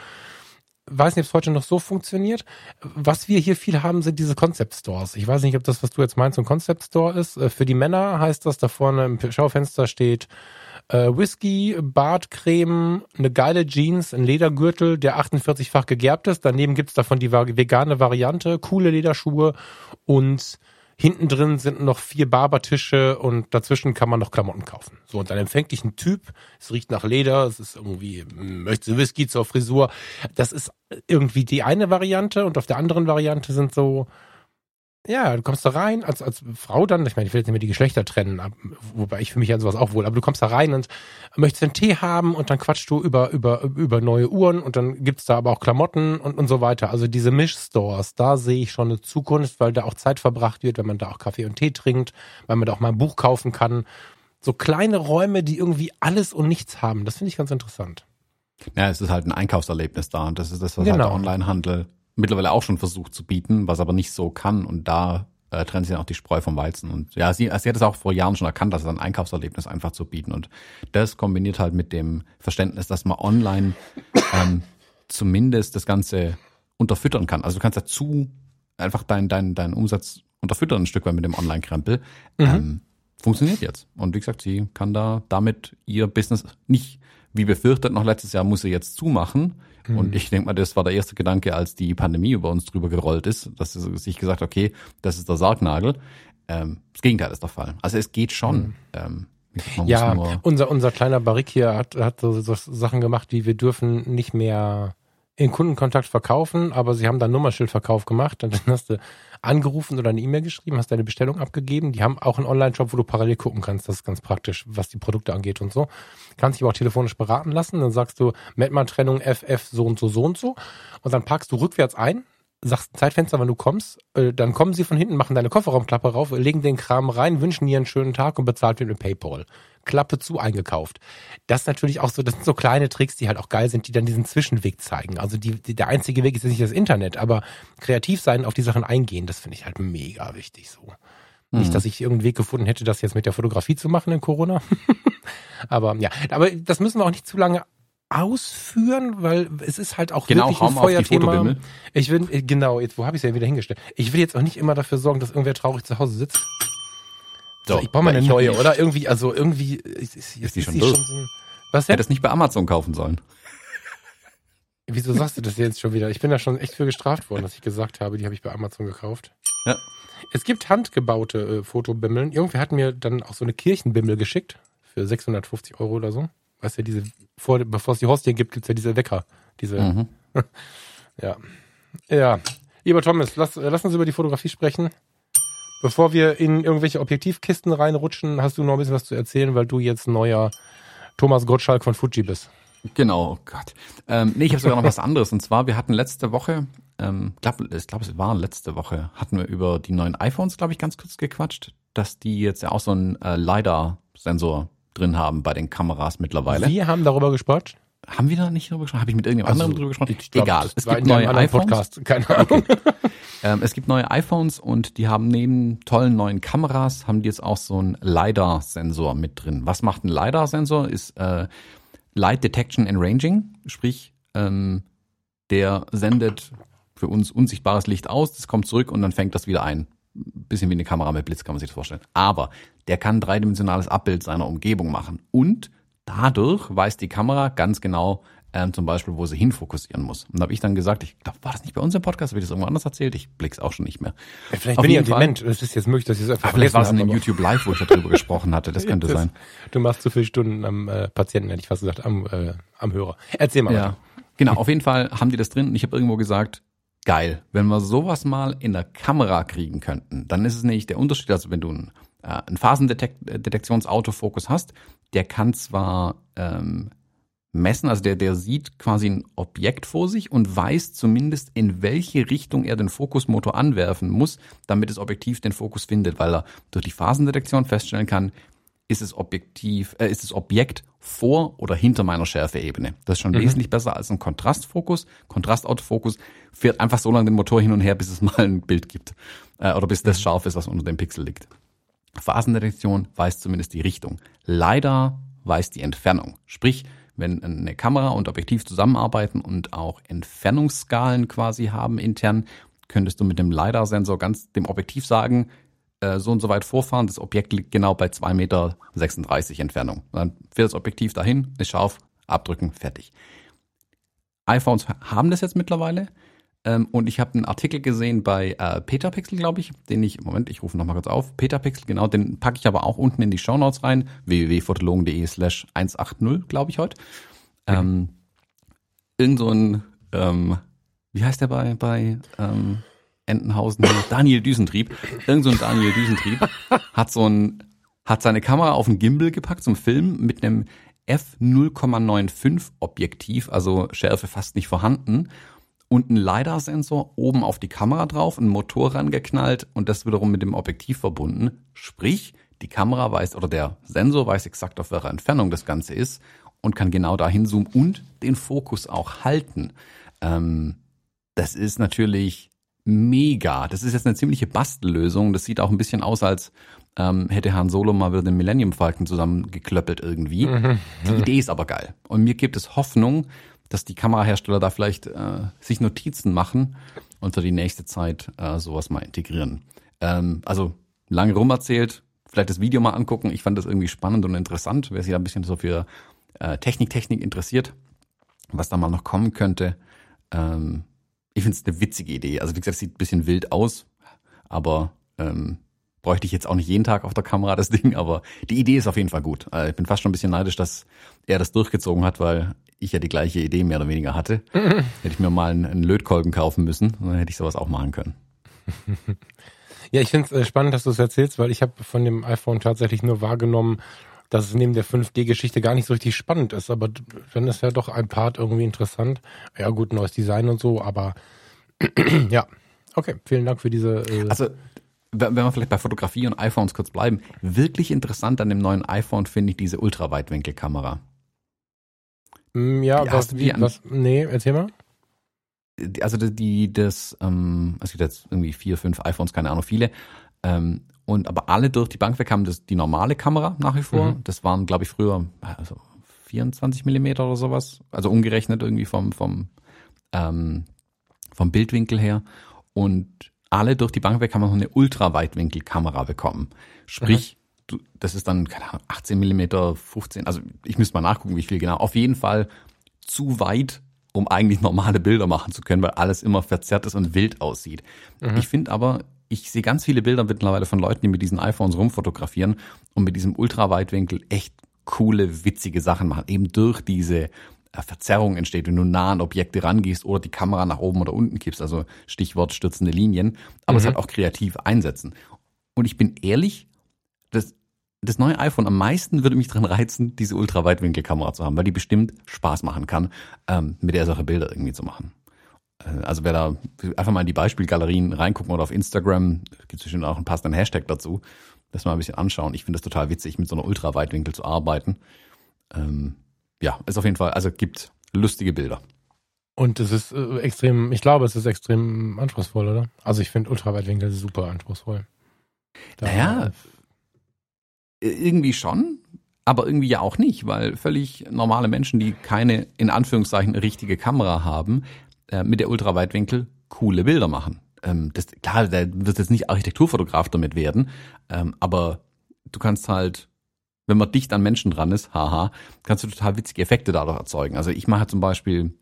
weiß nicht, ob es heute noch so funktioniert. Was wir hier viel haben, sind diese Concept Stores. Ich weiß nicht, ob das, was du jetzt meinst, ein Concept Store ist. Äh, für die Männer heißt das, da vorne im Schaufenster steht äh, Whisky, Bartcreme, eine geile Jeans, ein Ledergürtel, der 48-fach gegerbt ist. Daneben gibt's davon die vegane Variante, coole Lederschuhe und Hinten drin sind noch vier Barbertische und dazwischen kann man noch Klamotten kaufen. So, und dann empfängt dich ein Typ, es riecht nach Leder, es ist irgendwie, möchte Whisky zur Frisur. Das ist irgendwie die eine Variante und auf der anderen Variante sind so ja, du kommst da rein als, als Frau dann, ich meine, ich will jetzt nicht mehr die Geschlechter trennen, wobei ich für mich an sowas auch wohl, aber du kommst da rein und möchtest einen Tee haben und dann quatschst du über, über, über neue Uhren und dann gibt's da aber auch Klamotten und, und so weiter. Also diese Mischstores, da sehe ich schon eine Zukunft, weil da auch Zeit verbracht wird, wenn man da auch Kaffee und Tee trinkt, weil man da auch mal ein Buch kaufen kann. So kleine Räume, die irgendwie alles und nichts haben, das finde ich ganz interessant. Ja, es ist halt ein Einkaufserlebnis da und das ist das, was genau. halt der Onlinehandel mittlerweile auch schon versucht zu bieten, was aber nicht so kann. Und da äh, trennt sich dann auch die Spreu vom Weizen. Und ja, sie, sie hat es auch vor Jahren schon erkannt, dass es ein Einkaufserlebnis einfach zu bieten. Und das kombiniert halt mit dem Verständnis, dass man online ähm, zumindest das Ganze unterfüttern kann. Also du kannst dazu einfach deinen dein, dein Umsatz unterfüttern ein Stück weit mit dem Online-Krempel. Mhm. Ähm, funktioniert jetzt. Und wie gesagt, sie kann da damit ihr Business nicht, wie befürchtet, noch letztes Jahr muss sie jetzt zumachen. Mhm. Und ich denke mal, das war der erste Gedanke, als die Pandemie über uns drüber gerollt ist, dass sie sich gesagt hat, okay, das ist der Sargnagel. Ähm, das Gegenteil ist der Fall. Also es geht schon. Mhm. Ähm, ja, unser, unser kleiner Barrick hier hat, hat so, so Sachen gemacht, wie wir dürfen nicht mehr in Kundenkontakt verkaufen, aber sie haben dann Nummerschildverkauf gemacht. Dann hast du angerufen oder eine E-Mail geschrieben, hast deine Bestellung abgegeben. Die haben auch einen Online-Shop, wo du parallel gucken kannst. Das ist ganz praktisch, was die Produkte angeht und so. Kannst dich aber auch telefonisch beraten lassen. Dann sagst du, Medma-Trennung FF so und so, so und so. Und dann packst du rückwärts ein, sagst ein Zeitfenster, wann du kommst. Äh, dann kommen sie von hinten, machen deine Kofferraumklappe rauf, legen den Kram rein, wünschen dir einen schönen Tag und bezahlt wird mit PayPal. Klappe zu eingekauft. Das ist natürlich auch so, das sind so kleine Tricks, die halt auch geil sind, die dann diesen Zwischenweg zeigen. Also die, die der einzige Weg ist nicht das Internet, aber kreativ sein, auf die Sachen eingehen, das finde ich halt mega wichtig so. Mhm. Nicht, dass ich irgendeinen Weg gefunden hätte, das jetzt mit der Fotografie zu machen in Corona. aber ja, aber das müssen wir auch nicht zu lange ausführen, weil es ist halt auch genau, wirklich ein Feuerthema. Ich will genau, jetzt wo habe ich es ja wieder hingestellt? Ich will jetzt auch nicht immer dafür sorgen, dass irgendwer traurig zu Hause sitzt. So, ich brauche mal eine neue, oder? Irgendwie, also irgendwie ist, ist, ist die schon, die schon so ein, Was denn? Hätte es nicht bei Amazon kaufen sollen. Wieso sagst du das jetzt schon wieder? Ich bin da schon echt für gestraft worden, dass ich gesagt habe, die habe ich bei Amazon gekauft. Ja. Es gibt handgebaute äh, Fotobimmeln. Irgendwer hat mir dann auch so eine Kirchenbimmel geschickt für 650 Euro oder so. Weißt du, diese, vor, bevor es die Hostie gibt, gibt's ja diese Wecker. Diese, mhm. ja. Ja. Lieber Thomas, lass, lass uns über die Fotografie sprechen. Bevor wir in irgendwelche Objektivkisten reinrutschen, hast du noch ein bisschen was zu erzählen, weil du jetzt neuer Thomas Gottschalk von Fuji bist. Genau, oh Gott. Ähm, nee, ich habe sogar noch was anderes. Und zwar, wir hatten letzte Woche, ähm, glaub, ich glaube, es war letzte Woche, hatten wir über die neuen iPhones, glaube ich, ganz kurz gequatscht, dass die jetzt ja auch so einen äh, LiDAR-Sensor drin haben bei den Kameras mittlerweile. Wir haben darüber gesprochen. Haben wir da nicht drüber gesprochen? Habe ich mit irgendjemand also, anderem drüber gesprochen? Glaub, Egal. Es gibt neue iPhones. Podcast. Keine Ahnung. Okay. ähm, es gibt neue iPhones und die haben neben tollen neuen Kameras haben die jetzt auch so einen LiDAR-Sensor mit drin. Was macht ein LiDAR-Sensor? Ist äh, Light Detection and Ranging, sprich ähm, der sendet für uns unsichtbares Licht aus, das kommt zurück und dann fängt das wieder ein. Bisschen wie eine Kamera mit Blitz kann man sich das vorstellen. Aber der kann dreidimensionales Abbild seiner Umgebung machen und dadurch weiß die Kamera ganz genau, ähm, zum Beispiel, wo sie hinfokussieren muss. Und da habe ich dann gesagt, ich glaube, war das nicht bei uns im Podcast, habe ich das irgendwo anders erzählt? Ich blick's auch schon nicht mehr. Ja, vielleicht Auf bin ich ja dement. Es ist jetzt möglich, dass ich es einfach Vielleicht war es in dem YouTube Live, wo ich darüber gesprochen hatte. Das könnte das, sein. Du machst zu viele Stunden am äh, Patienten, hätte ich fast gesagt, am, äh, am Hörer. Erzähl mal. Ja. Genau, auf jeden Fall haben die das drin und ich habe irgendwo gesagt, geil, wenn wir sowas mal in der Kamera kriegen könnten, dann ist es nicht der Unterschied, also wenn du ein, äh, ein Phasendetektionsautofokus hast, der kann zwar ähm, messen, also der, der sieht quasi ein Objekt vor sich und weiß zumindest, in welche Richtung er den Fokusmotor anwerfen muss, damit das Objektiv den Fokus findet, weil er durch die Phasendetektion feststellen kann, ist das Objektiv, äh, ist das Objekt vor oder hinter meiner Schärfeebene. Das ist schon mhm. wesentlich besser als ein Kontrastfokus. Kontrastautofokus fährt einfach so lange den Motor hin und her, bis es mal ein Bild gibt. Äh, oder bis das mhm. scharf ist, was unter dem Pixel liegt. Phasendetektion weiß zumindest die Richtung. Leider weiß die Entfernung. Sprich, wenn eine Kamera und Objektiv zusammenarbeiten und auch Entfernungsskalen quasi haben intern, könntest du mit dem LiDAR-Sensor ganz dem Objektiv sagen, äh, so und so weit vorfahren, das Objekt liegt genau bei 2,36 Meter Entfernung. Dann fährt das Objektiv dahin, ist scharf, abdrücken, fertig. iPhones haben das jetzt mittlerweile. Ähm, und ich habe einen Artikel gesehen bei äh, Petapixel, glaube ich, den ich, Moment, ich rufe nochmal kurz auf. Petapixel, genau, den packe ich aber auch unten in die Shownotes rein. www.fotologen.de slash 180, glaube ich heute. Ähm, irgend so ein, ähm, wie heißt der bei, bei ähm, Entenhausen? Daniel Düsentrieb. Irgend so ein Daniel Düsentrieb hat so ein, hat seine Kamera auf einen Gimbal gepackt zum Film mit einem F0,95 Objektiv, also Schärfe fast nicht vorhanden und ein LiDAR-Sensor oben auf die Kamera drauf, ein Motor rangeknallt und das wiederum mit dem Objektiv verbunden. Sprich, die Kamera weiß oder der Sensor weiß exakt, auf welcher Entfernung das Ganze ist und kann genau dahin zoomen und den Fokus auch halten. Ähm, das ist natürlich mega. Das ist jetzt eine ziemliche Bastellösung. Das sieht auch ein bisschen aus, als ähm, hätte Han Solo mal wieder den Millennium Falcon zusammengeklöppelt irgendwie. Mhm. Die Idee ist aber geil. Und mir gibt es Hoffnung, dass die Kamerahersteller da vielleicht äh, sich Notizen machen und für die nächste Zeit äh, sowas mal integrieren. Ähm, also lange rum erzählt, vielleicht das Video mal angucken. Ich fand das irgendwie spannend und interessant, wer sich da ein bisschen so für äh, Technik, Technik interessiert, was da mal noch kommen könnte. Ähm, ich finde es eine witzige Idee. Also wie gesagt, es sieht ein bisschen wild aus, aber ähm, bräuchte ich jetzt auch nicht jeden Tag auf der Kamera das Ding, aber die Idee ist auf jeden Fall gut. Äh, ich bin fast schon ein bisschen neidisch, dass er das durchgezogen hat, weil ich ja die gleiche Idee mehr oder weniger hatte. Hätte ich mir mal einen, einen Lötkolben kaufen müssen, dann hätte ich sowas auch machen können. Ja, ich finde es äh, spannend, dass du es erzählst, weil ich habe von dem iPhone tatsächlich nur wahrgenommen, dass es neben der 5D-Geschichte gar nicht so richtig spannend ist. Aber dann ist ja doch ein Part irgendwie interessant. Ja gut, neues Design und so, aber ja. Okay, vielen Dank für diese. Äh also wenn wir vielleicht bei Fotografie und iPhones kurz bleiben, wirklich interessant an dem neuen iPhone finde ich diese Ultraweitwinkelkamera. Mm, ja, die was, wie, was, nee, erzähl mal. Also die, das, ähm, es gibt jetzt irgendwie vier, fünf iPhones, keine Ahnung, viele. Ähm, und aber alle durch die Bank weg haben das die normale Kamera nach wie vor. Mhm. Das waren, glaube ich, früher also 24 Millimeter oder sowas. Also umgerechnet irgendwie vom, vom, ähm, vom Bildwinkel her. Und alle durch die Bank weg haben noch eine Ultraweitwinkelkamera bekommen. Sprich, du, das ist dann, keine Ahnung, 18 Millimeter, 15, also ich müsste mal nachgucken, wie viel genau. Auf jeden Fall zu weit, um eigentlich normale Bilder machen zu können, weil alles immer verzerrt ist und wild aussieht. Mhm. Ich finde aber, ich sehe ganz viele Bilder mittlerweile von Leuten, die mit diesen iPhones rumfotografieren und mit diesem Ultraweitwinkel echt coole, witzige Sachen machen, eben durch diese äh, Verzerrung entsteht, wenn du nah an Objekte rangehst oder die Kamera nach oben oder unten kippst, also Stichwort stürzende Linien, aber mhm. es halt auch kreativ einsetzen. Und ich bin ehrlich, das, das neue iPhone am meisten würde mich dran reizen, diese Ultraweitwinkelkamera zu haben, weil die bestimmt Spaß machen kann, ähm, mit der Sache Bilder irgendwie zu machen. Äh, also wer da einfach mal in die Beispielgalerien reingucken oder auf Instagram, gibt es bestimmt auch einen passenden Hashtag dazu, das mal ein bisschen anschauen. Ich finde das total witzig, mit so einer Ultraweitwinkel zu arbeiten. Ähm, ja, ist auf jeden Fall, also gibt lustige Bilder. Und es ist äh, extrem, ich glaube, es ist extrem anspruchsvoll, oder? Also ich finde Ultraweitwinkel super anspruchsvoll. Da naja, irgendwie schon, aber irgendwie ja auch nicht, weil völlig normale Menschen, die keine, in Anführungszeichen, richtige Kamera haben, äh, mit der Ultraweitwinkel coole Bilder machen. Ähm, das, klar, da wird jetzt nicht Architekturfotograf damit werden, ähm, aber du kannst halt wenn man dicht an Menschen dran ist, haha, kannst du total witzige Effekte dadurch erzeugen. Also ich mache zum Beispiel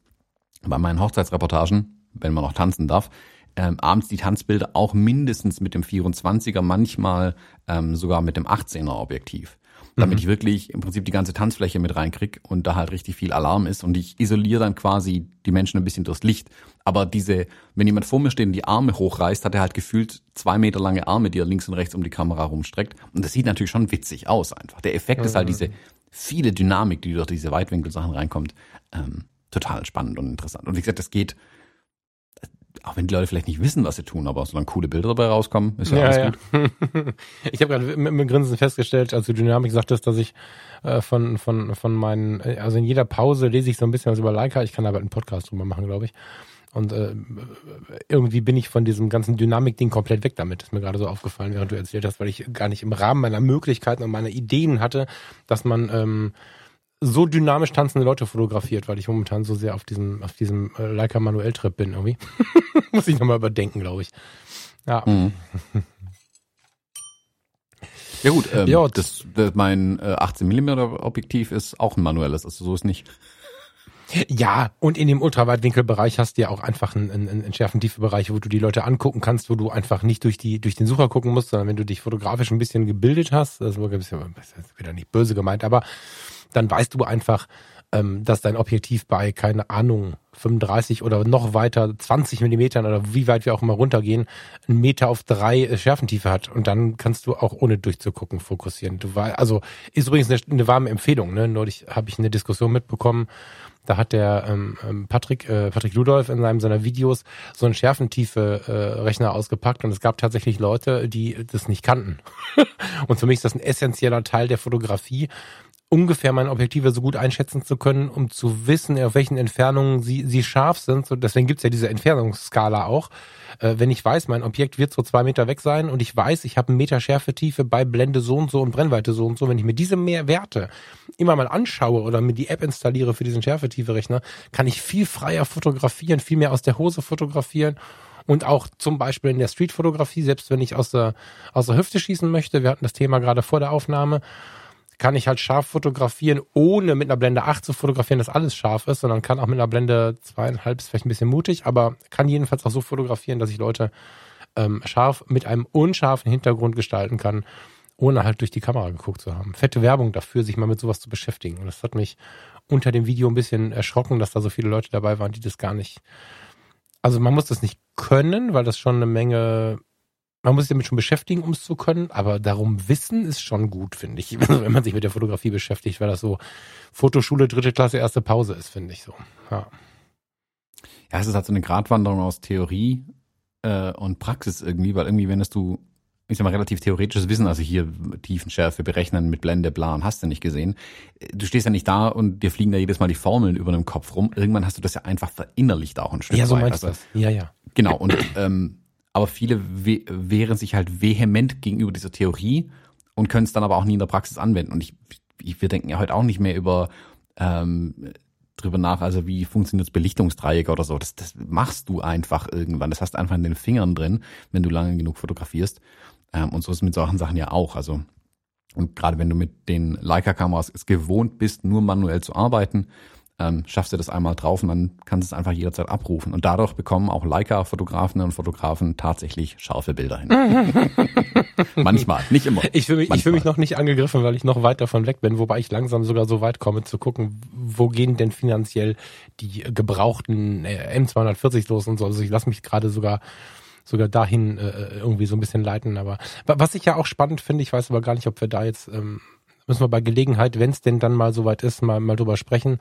bei meinen Hochzeitsreportagen, wenn man noch tanzen darf, ähm, abends die Tanzbilder auch mindestens mit dem 24er, manchmal ähm, sogar mit dem 18er Objektiv damit mhm. ich wirklich im Prinzip die ganze Tanzfläche mit reinkrieg und da halt richtig viel Alarm ist und ich isoliere dann quasi die Menschen ein bisschen durchs Licht. Aber diese, wenn jemand vor mir steht und die Arme hochreißt, hat er halt gefühlt zwei Meter lange Arme, die er links und rechts um die Kamera rumstreckt. Und das sieht natürlich schon witzig aus einfach. Der Effekt mhm. ist halt diese viele Dynamik, die durch diese Weitwinkelsachen reinkommt. Ähm, total spannend und interessant. Und wie gesagt, das geht auch wenn die Leute vielleicht nicht wissen, was sie tun, aber solange coole Bilder dabei rauskommen, ist ja, ja alles ja. gut. ich habe gerade mit, mit Grinsen festgestellt, als du Dynamik sagtest, dass ich äh, von, von, von meinen, äh, also in jeder Pause lese ich so ein bisschen was über Leica. Ich kann aber einen Podcast drüber machen, glaube ich. Und äh, irgendwie bin ich von diesem ganzen Dynamik-Ding komplett weg damit. Ist mir gerade so aufgefallen, während du erzählt hast, weil ich gar nicht im Rahmen meiner Möglichkeiten und meiner Ideen hatte, dass man ähm, so dynamisch tanzende Leute fotografiert, weil ich momentan so sehr auf diesem, auf diesem äh, Leica Manuell Trip bin irgendwie. Muss ich nochmal überdenken, glaube ich. Ja. Mhm. Ja gut, ähm, ja, das, das, mein äh, 18 mm Objektiv ist auch ein manuelles, also so ist nicht. Ja, und in dem Ultraweitwinkelbereich hast du ja auch einfach einen, einen, einen Schärfentiefe-Bereich, wo du die Leute angucken kannst, wo du einfach nicht durch die durch den Sucher gucken musst, sondern wenn du dich fotografisch ein bisschen gebildet hast, das ist ein bisschen, das ist wieder nicht böse gemeint, aber dann weißt du einfach, ähm, dass dein Objektiv bei, keine Ahnung, 35 oder noch weiter 20 Millimetern oder wie weit wir auch immer runtergehen, einen Meter auf drei Schärfentiefe hat. Und dann kannst du auch ohne durchzugucken fokussieren. Du war, also ist übrigens eine, eine warme Empfehlung. Ne? Neulich habe ich eine Diskussion mitbekommen. Da hat der ähm, ähm Patrick, äh, Patrick Ludolf in seinem seiner Videos so einen Schärfentiefe-Rechner äh, ausgepackt und es gab tatsächlich Leute, die das nicht kannten. und für mich ist das ein essentieller Teil der Fotografie, ungefähr meine Objektive so gut einschätzen zu können, um zu wissen, auf welchen Entfernungen sie, sie scharf sind. So, deswegen gibt's ja diese Entfernungsskala auch. Äh, wenn ich weiß, mein Objekt wird so zwei Meter weg sein und ich weiß, ich habe einen Meter Schärfetiefe bei Blende so und so und Brennweite so und so, wenn ich mir diese mehr Werte immer mal anschaue oder mir die App installiere für diesen Schärfetiefe-Rechner, kann ich viel freier fotografieren, viel mehr aus der Hose fotografieren und auch zum Beispiel in der Streetfotografie, selbst wenn ich aus der, aus der Hüfte schießen möchte. Wir hatten das Thema gerade vor der Aufnahme kann ich halt scharf fotografieren, ohne mit einer Blende 8 zu fotografieren, dass alles scharf ist, sondern kann auch mit einer Blende zweieinhalb, ist vielleicht ein bisschen mutig, aber kann jedenfalls auch so fotografieren, dass ich Leute ähm, scharf mit einem unscharfen Hintergrund gestalten kann, ohne halt durch die Kamera geguckt zu haben. Fette Werbung dafür, sich mal mit sowas zu beschäftigen. Und das hat mich unter dem Video ein bisschen erschrocken, dass da so viele Leute dabei waren, die das gar nicht. Also man muss das nicht können, weil das schon eine Menge man muss sich damit schon beschäftigen, um es zu können, aber darum wissen ist schon gut, finde ich, wenn man sich mit der Fotografie beschäftigt, weil das so Fotoschule dritte Klasse erste Pause ist, finde ich so. Ja. ja, es ist halt so eine Gratwanderung aus Theorie äh, und Praxis irgendwie, weil irgendwie, wenn es du, ich sag mal, relativ theoretisches Wissen, also hier Tiefenschärfe berechnen mit Blende, bla und hast du nicht gesehen. Du stehst ja nicht da und dir fliegen da jedes Mal die Formeln über den Kopf rum. Irgendwann hast du das ja einfach verinnerlicht auch ein Stück Ja, so meinst also, du das. Ja, ja. Genau, und ähm, aber viele we wehren sich halt vehement gegenüber dieser Theorie und können es dann aber auch nie in der Praxis anwenden. Und ich, ich wir denken ja heute auch nicht mehr über ähm, drüber nach, also wie funktioniert das Belichtungsdreieck oder so. Das, das machst du einfach irgendwann. Das hast du einfach in den Fingern drin, wenn du lange genug fotografierst. Ähm, und so ist es mit solchen Sachen ja auch. Also und gerade wenn du mit den Leica-Kameras es gewohnt bist, nur manuell zu arbeiten, ähm, schaffst du das einmal drauf und dann kannst du es einfach jederzeit abrufen. Und dadurch bekommen auch Leica-Fotografen und Fotografen tatsächlich scharfe Bilder hin. Manchmal, nicht immer. Ich fühle mich, ich fühl mich noch nicht angegriffen, weil ich noch weit davon weg bin, wobei ich langsam sogar so weit komme zu gucken, wo gehen denn finanziell die gebrauchten äh, M240 los und so. Also ich lasse mich gerade sogar sogar dahin äh, irgendwie so ein bisschen leiten. Aber was ich ja auch spannend finde, ich weiß aber gar nicht, ob wir da jetzt ähm, müssen wir bei Gelegenheit, wenn es denn dann mal soweit ist, mal mal drüber sprechen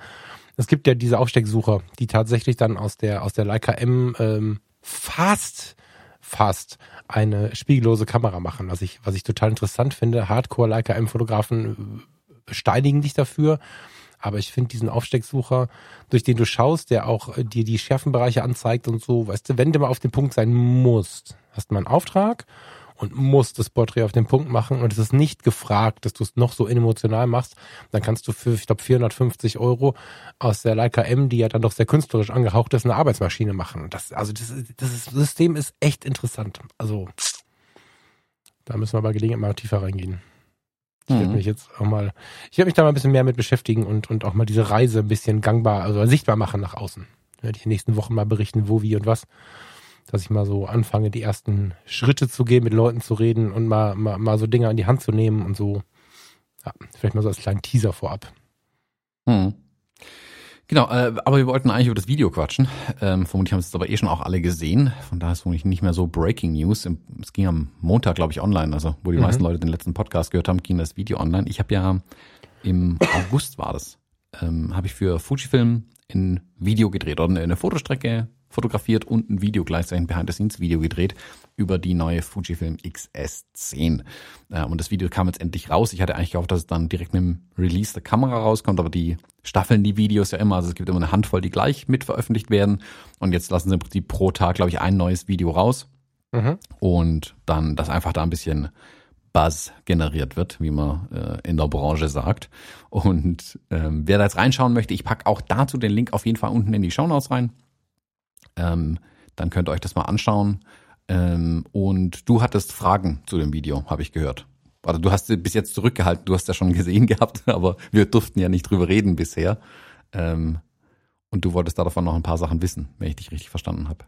es gibt ja diese Aufstecksucher, die tatsächlich dann aus der aus der Leica M ähm, fast fast eine spiegellose Kamera machen, was ich was ich total interessant finde. Hardcore Leica M Fotografen äh, steinigen dich dafür, aber ich finde diesen Aufstecksucher, durch den du schaust, der auch äh, dir die Schärfenbereiche anzeigt und so, weißt du, wenn du mal auf den Punkt sein musst, hast du mal einen Auftrag und musst das Porträt auf den Punkt machen und es ist nicht gefragt, dass du es noch so emotional machst, dann kannst du für, ich glaube, 450 Euro aus der Leica M, die ja dann doch sehr künstlerisch angehaucht ist, eine Arbeitsmaschine machen. Das, also das, das System ist echt interessant. Also da müssen wir bei Gelegenheit mal tiefer reingehen. Ich werde mhm. mich jetzt auch mal, ich werde mich da mal ein bisschen mehr mit beschäftigen und, und auch mal diese Reise ein bisschen gangbar, also sichtbar machen nach außen. Werde ich in den nächsten Wochen mal berichten, wo, wie und was dass ich mal so anfange, die ersten Schritte zu gehen, mit Leuten zu reden und mal, mal, mal so Dinge an die Hand zu nehmen und so. Ja, vielleicht mal so als kleinen Teaser vorab. Hm. Genau, äh, aber wir wollten eigentlich über das Video quatschen. Ähm, vermutlich haben es aber eh schon auch alle gesehen. Von daher ist vermutlich nicht mehr so Breaking News. Es ging am Montag, glaube ich, online. Also, wo die mhm. meisten Leute den letzten Podcast gehört haben, ging das Video online. Ich habe ja im August war das, ähm, habe ich für Fujifilm ein Video gedreht oder eine Fotostrecke fotografiert und ein Video gleichzeitig ein Behind-the-Scenes-Video gedreht über die neue Fujifilm XS10. Äh, und das Video kam jetzt endlich raus. Ich hatte eigentlich gehofft, dass es dann direkt mit dem Release der Kamera rauskommt, aber die staffeln die Videos ja immer. Also es gibt immer eine Handvoll, die gleich mit veröffentlicht werden. Und jetzt lassen sie im Prinzip pro Tag, glaube ich, ein neues Video raus. Mhm. Und dann das einfach da ein bisschen Buzz generiert wird, wie man äh, in der Branche sagt. Und ähm, wer da jetzt reinschauen möchte, ich packe auch dazu den Link auf jeden Fall unten in die Show Notes rein. Ähm, dann könnt ihr euch das mal anschauen. Ähm, und du hattest Fragen zu dem Video, habe ich gehört. Also du hast bis jetzt zurückgehalten, du hast ja schon gesehen gehabt, aber wir durften ja nicht drüber reden bisher. Ähm, und du wolltest da davon noch ein paar Sachen wissen, wenn ich dich richtig verstanden habe.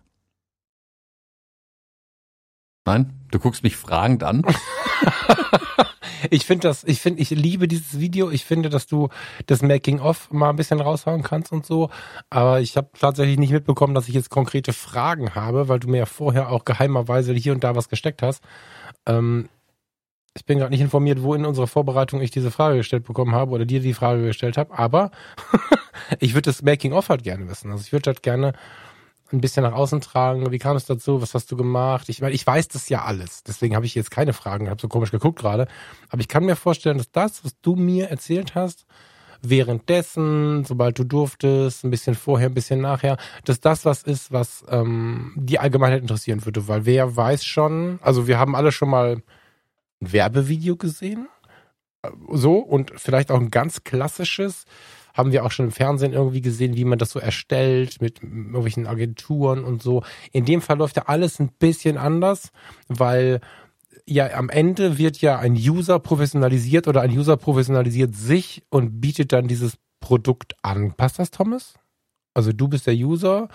Nein? Du guckst mich fragend an. ich finde das, ich finde, ich liebe dieses Video. Ich finde, dass du das Making-of mal ein bisschen raushauen kannst und so. Aber ich habe tatsächlich nicht mitbekommen, dass ich jetzt konkrete Fragen habe, weil du mir ja vorher auch geheimerweise hier und da was gesteckt hast. Ähm, ich bin gerade nicht informiert, wo in unserer Vorbereitung ich diese Frage gestellt bekommen habe oder dir die Frage gestellt habe, aber ich würde das Making-of halt gerne wissen. Also ich würde halt gerne ein bisschen nach außen tragen. Wie kam es dazu? Was hast du gemacht? Ich meine, ich weiß das ja alles. Deswegen habe ich jetzt keine Fragen. Ich habe so komisch geguckt gerade. Aber ich kann mir vorstellen, dass das, was du mir erzählt hast, währenddessen, sobald du durftest, ein bisschen vorher, ein bisschen nachher, dass das was ist, was ähm, die Allgemeinheit interessieren würde. Weil wer weiß schon, also wir haben alle schon mal ein Werbevideo gesehen. Äh, so, und vielleicht auch ein ganz klassisches haben wir auch schon im Fernsehen irgendwie gesehen, wie man das so erstellt mit irgendwelchen Agenturen und so. In dem Fall läuft ja alles ein bisschen anders, weil ja am Ende wird ja ein User professionalisiert oder ein User professionalisiert sich und bietet dann dieses Produkt an. Passt das, Thomas? Also du bist der User,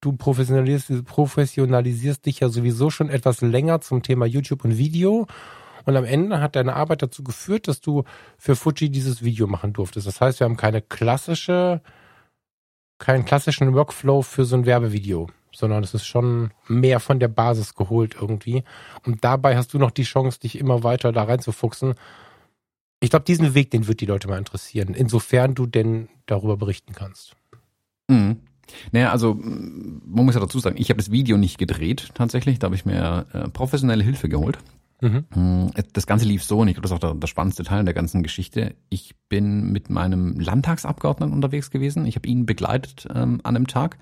du professionalisierst, professionalisierst dich ja sowieso schon etwas länger zum Thema YouTube und Video und am Ende hat deine Arbeit dazu geführt, dass du für Fuji dieses Video machen durftest. Das heißt, wir haben keine klassische, keinen klassischen Workflow für so ein Werbevideo, sondern es ist schon mehr von der Basis geholt irgendwie. Und dabei hast du noch die Chance, dich immer weiter da reinzufuchsen. Ich glaube, diesen Weg, den wird die Leute mal interessieren, insofern du denn darüber berichten kannst. Mhm. Naja, also man muss ja dazu sagen, ich habe das Video nicht gedreht tatsächlich, da habe ich mir äh, professionelle Hilfe geholt. Mhm. Das Ganze lief so, und ich glaube, das ist auch der, der, spannendste Teil der ganzen Geschichte. Ich bin mit meinem Landtagsabgeordneten unterwegs gewesen. Ich habe ihn begleitet ähm, an einem Tag,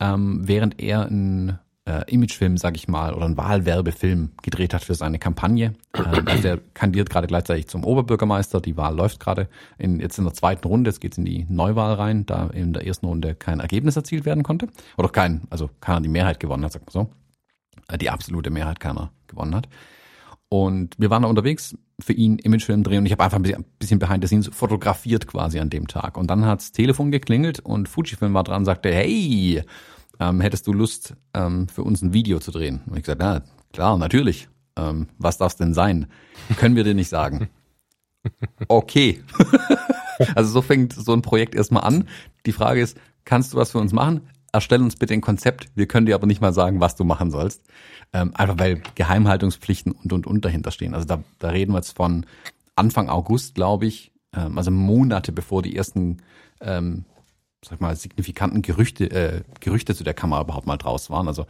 ähm, während er einen äh, Imagefilm, sag ich mal, oder einen Wahlwerbefilm gedreht hat für seine Kampagne. Ähm, also der kandidiert gerade gleichzeitig zum Oberbürgermeister. Die Wahl läuft gerade in, jetzt in der zweiten Runde. Jetzt geht's in die Neuwahl rein, da in der ersten Runde kein Ergebnis erzielt werden konnte. Oder kein, also keiner die Mehrheit gewonnen hat, sagt man so. Äh, die absolute Mehrheit keiner gewonnen hat. Und wir waren da unterwegs für ihn Imagefilm drehen und ich habe einfach ein bisschen behind the scenes fotografiert quasi an dem Tag. Und dann hat's Telefon geklingelt und Fujifilm war dran und sagte, hey, ähm, hättest du Lust, ähm, für uns ein Video zu drehen? Und ich gesagt, ja, klar, natürlich. Ähm, was darf's denn sein? Können wir dir nicht sagen. Okay. also so fängt so ein Projekt erstmal an. Die Frage ist, kannst du was für uns machen? Erstell uns bitte ein Konzept. Wir können dir aber nicht mal sagen, was du machen sollst. Ähm, einfach weil Geheimhaltungspflichten und und und dahinter stehen. Also da, da reden wir jetzt von Anfang August, glaube ich, ähm, also Monate bevor die ersten, ähm, sag mal, signifikanten Gerüchte, äh, Gerüchte zu der Kamera überhaupt mal draus waren. Also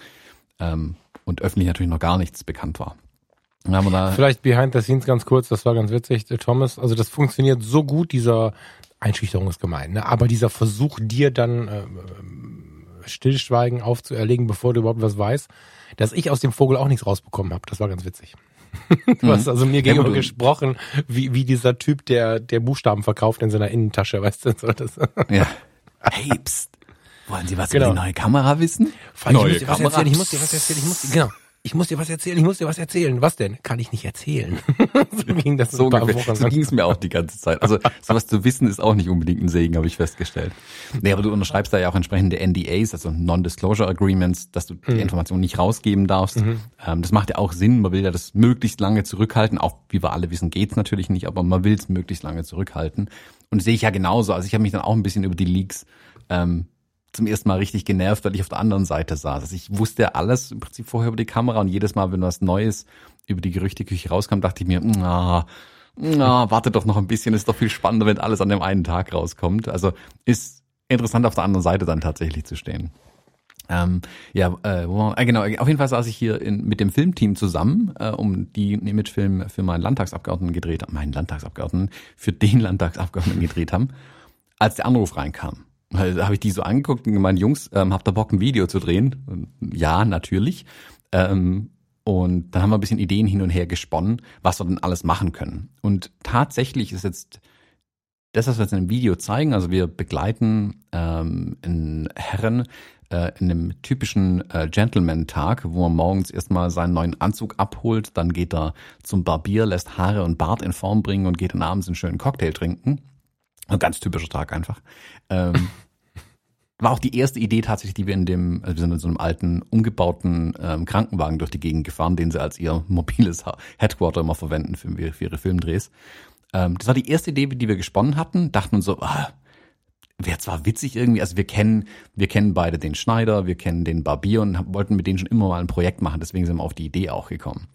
ähm, und öffentlich natürlich noch gar nichts bekannt war. Vielleicht behind the scenes ganz kurz, das war ganz witzig, Thomas. Also das funktioniert so gut, dieser Einschüchterung ist gemein, ne? aber dieser Versuch, dir dann äh, Stillschweigen aufzuerlegen, bevor du überhaupt was weißt, dass ich aus dem Vogel auch nichts rausbekommen habe. Das war ganz witzig. du hast also mir gegenüber ja, gesprochen, wie, wie dieser Typ, der, der Buchstaben verkauft in seiner Innentasche, weißt du? So das. ja. Hey, pst. Wollen Sie was genau. über die neue Kamera wissen? Neue ich muss dir was erzählen, ich muss dir was erzählen, ich muss dir, genau ich muss dir was erzählen, ich muss dir was erzählen. Was denn? Kann ich nicht erzählen. so ging das so, ungefähr. so ging es mir auch die ganze Zeit. Also sowas zu wissen ist auch nicht unbedingt ein Segen, habe ich festgestellt. Nee, aber du unterschreibst da ja auch entsprechende NDAs, also Non-Disclosure Agreements, dass du die mhm. Information nicht rausgeben darfst. Mhm. Ähm, das macht ja auch Sinn. Man will ja das möglichst lange zurückhalten. Auch wie wir alle wissen, geht's natürlich nicht, aber man will es möglichst lange zurückhalten. Und das sehe ich ja genauso. Also ich habe mich dann auch ein bisschen über die Leaks ähm, zum ersten Mal richtig genervt, weil ich auf der anderen Seite saß. Also ich wusste alles im Prinzip vorher über die Kamera und jedes Mal, wenn was Neues über die Gerüchteküche rauskam, dachte ich mir, na, na, warte doch noch ein bisschen, ist doch viel spannender, wenn alles an dem einen Tag rauskommt. Also ist interessant auf der anderen Seite dann tatsächlich zu stehen. Ähm, ja, äh, wo, äh, genau, auf jeden Fall saß ich hier in, mit dem Filmteam zusammen, äh, um die einen Imagefilm für meinen Landtagsabgeordneten gedreht, meinen Landtagsabgeordneten, für den Landtagsabgeordneten gedreht haben, als der Anruf reinkam. Da habe ich die so angeguckt und gemeint, Jungs, ähm, habt ihr Bock, ein Video zu drehen? Und ja, natürlich. Ähm, und dann haben wir ein bisschen Ideen hin und her gesponnen, was wir denn alles machen können. Und tatsächlich ist jetzt das, was wir jetzt in dem Video zeigen, also wir begleiten ähm, einen Herren äh, in einem typischen äh, Gentleman-Tag, wo er morgens erstmal seinen neuen Anzug abholt, dann geht er zum Barbier, lässt Haare und Bart in Form bringen und geht dann abends einen schönen Cocktail trinken. Ein ganz typischer Tag einfach. Ähm, war auch die erste Idee tatsächlich, die wir in dem, also wir sind in so einem alten, umgebauten ähm, Krankenwagen durch die Gegend gefahren, den sie als ihr mobiles Headquarter immer verwenden für, für ihre Filmdrehs. Ähm, das war die erste Idee, die wir gesponnen hatten, dachten uns so, ah, wäre zwar witzig irgendwie, also wir kennen, wir kennen beide den Schneider, wir kennen den Barbier und wollten mit denen schon immer mal ein Projekt machen, deswegen sind wir auf die Idee auch gekommen.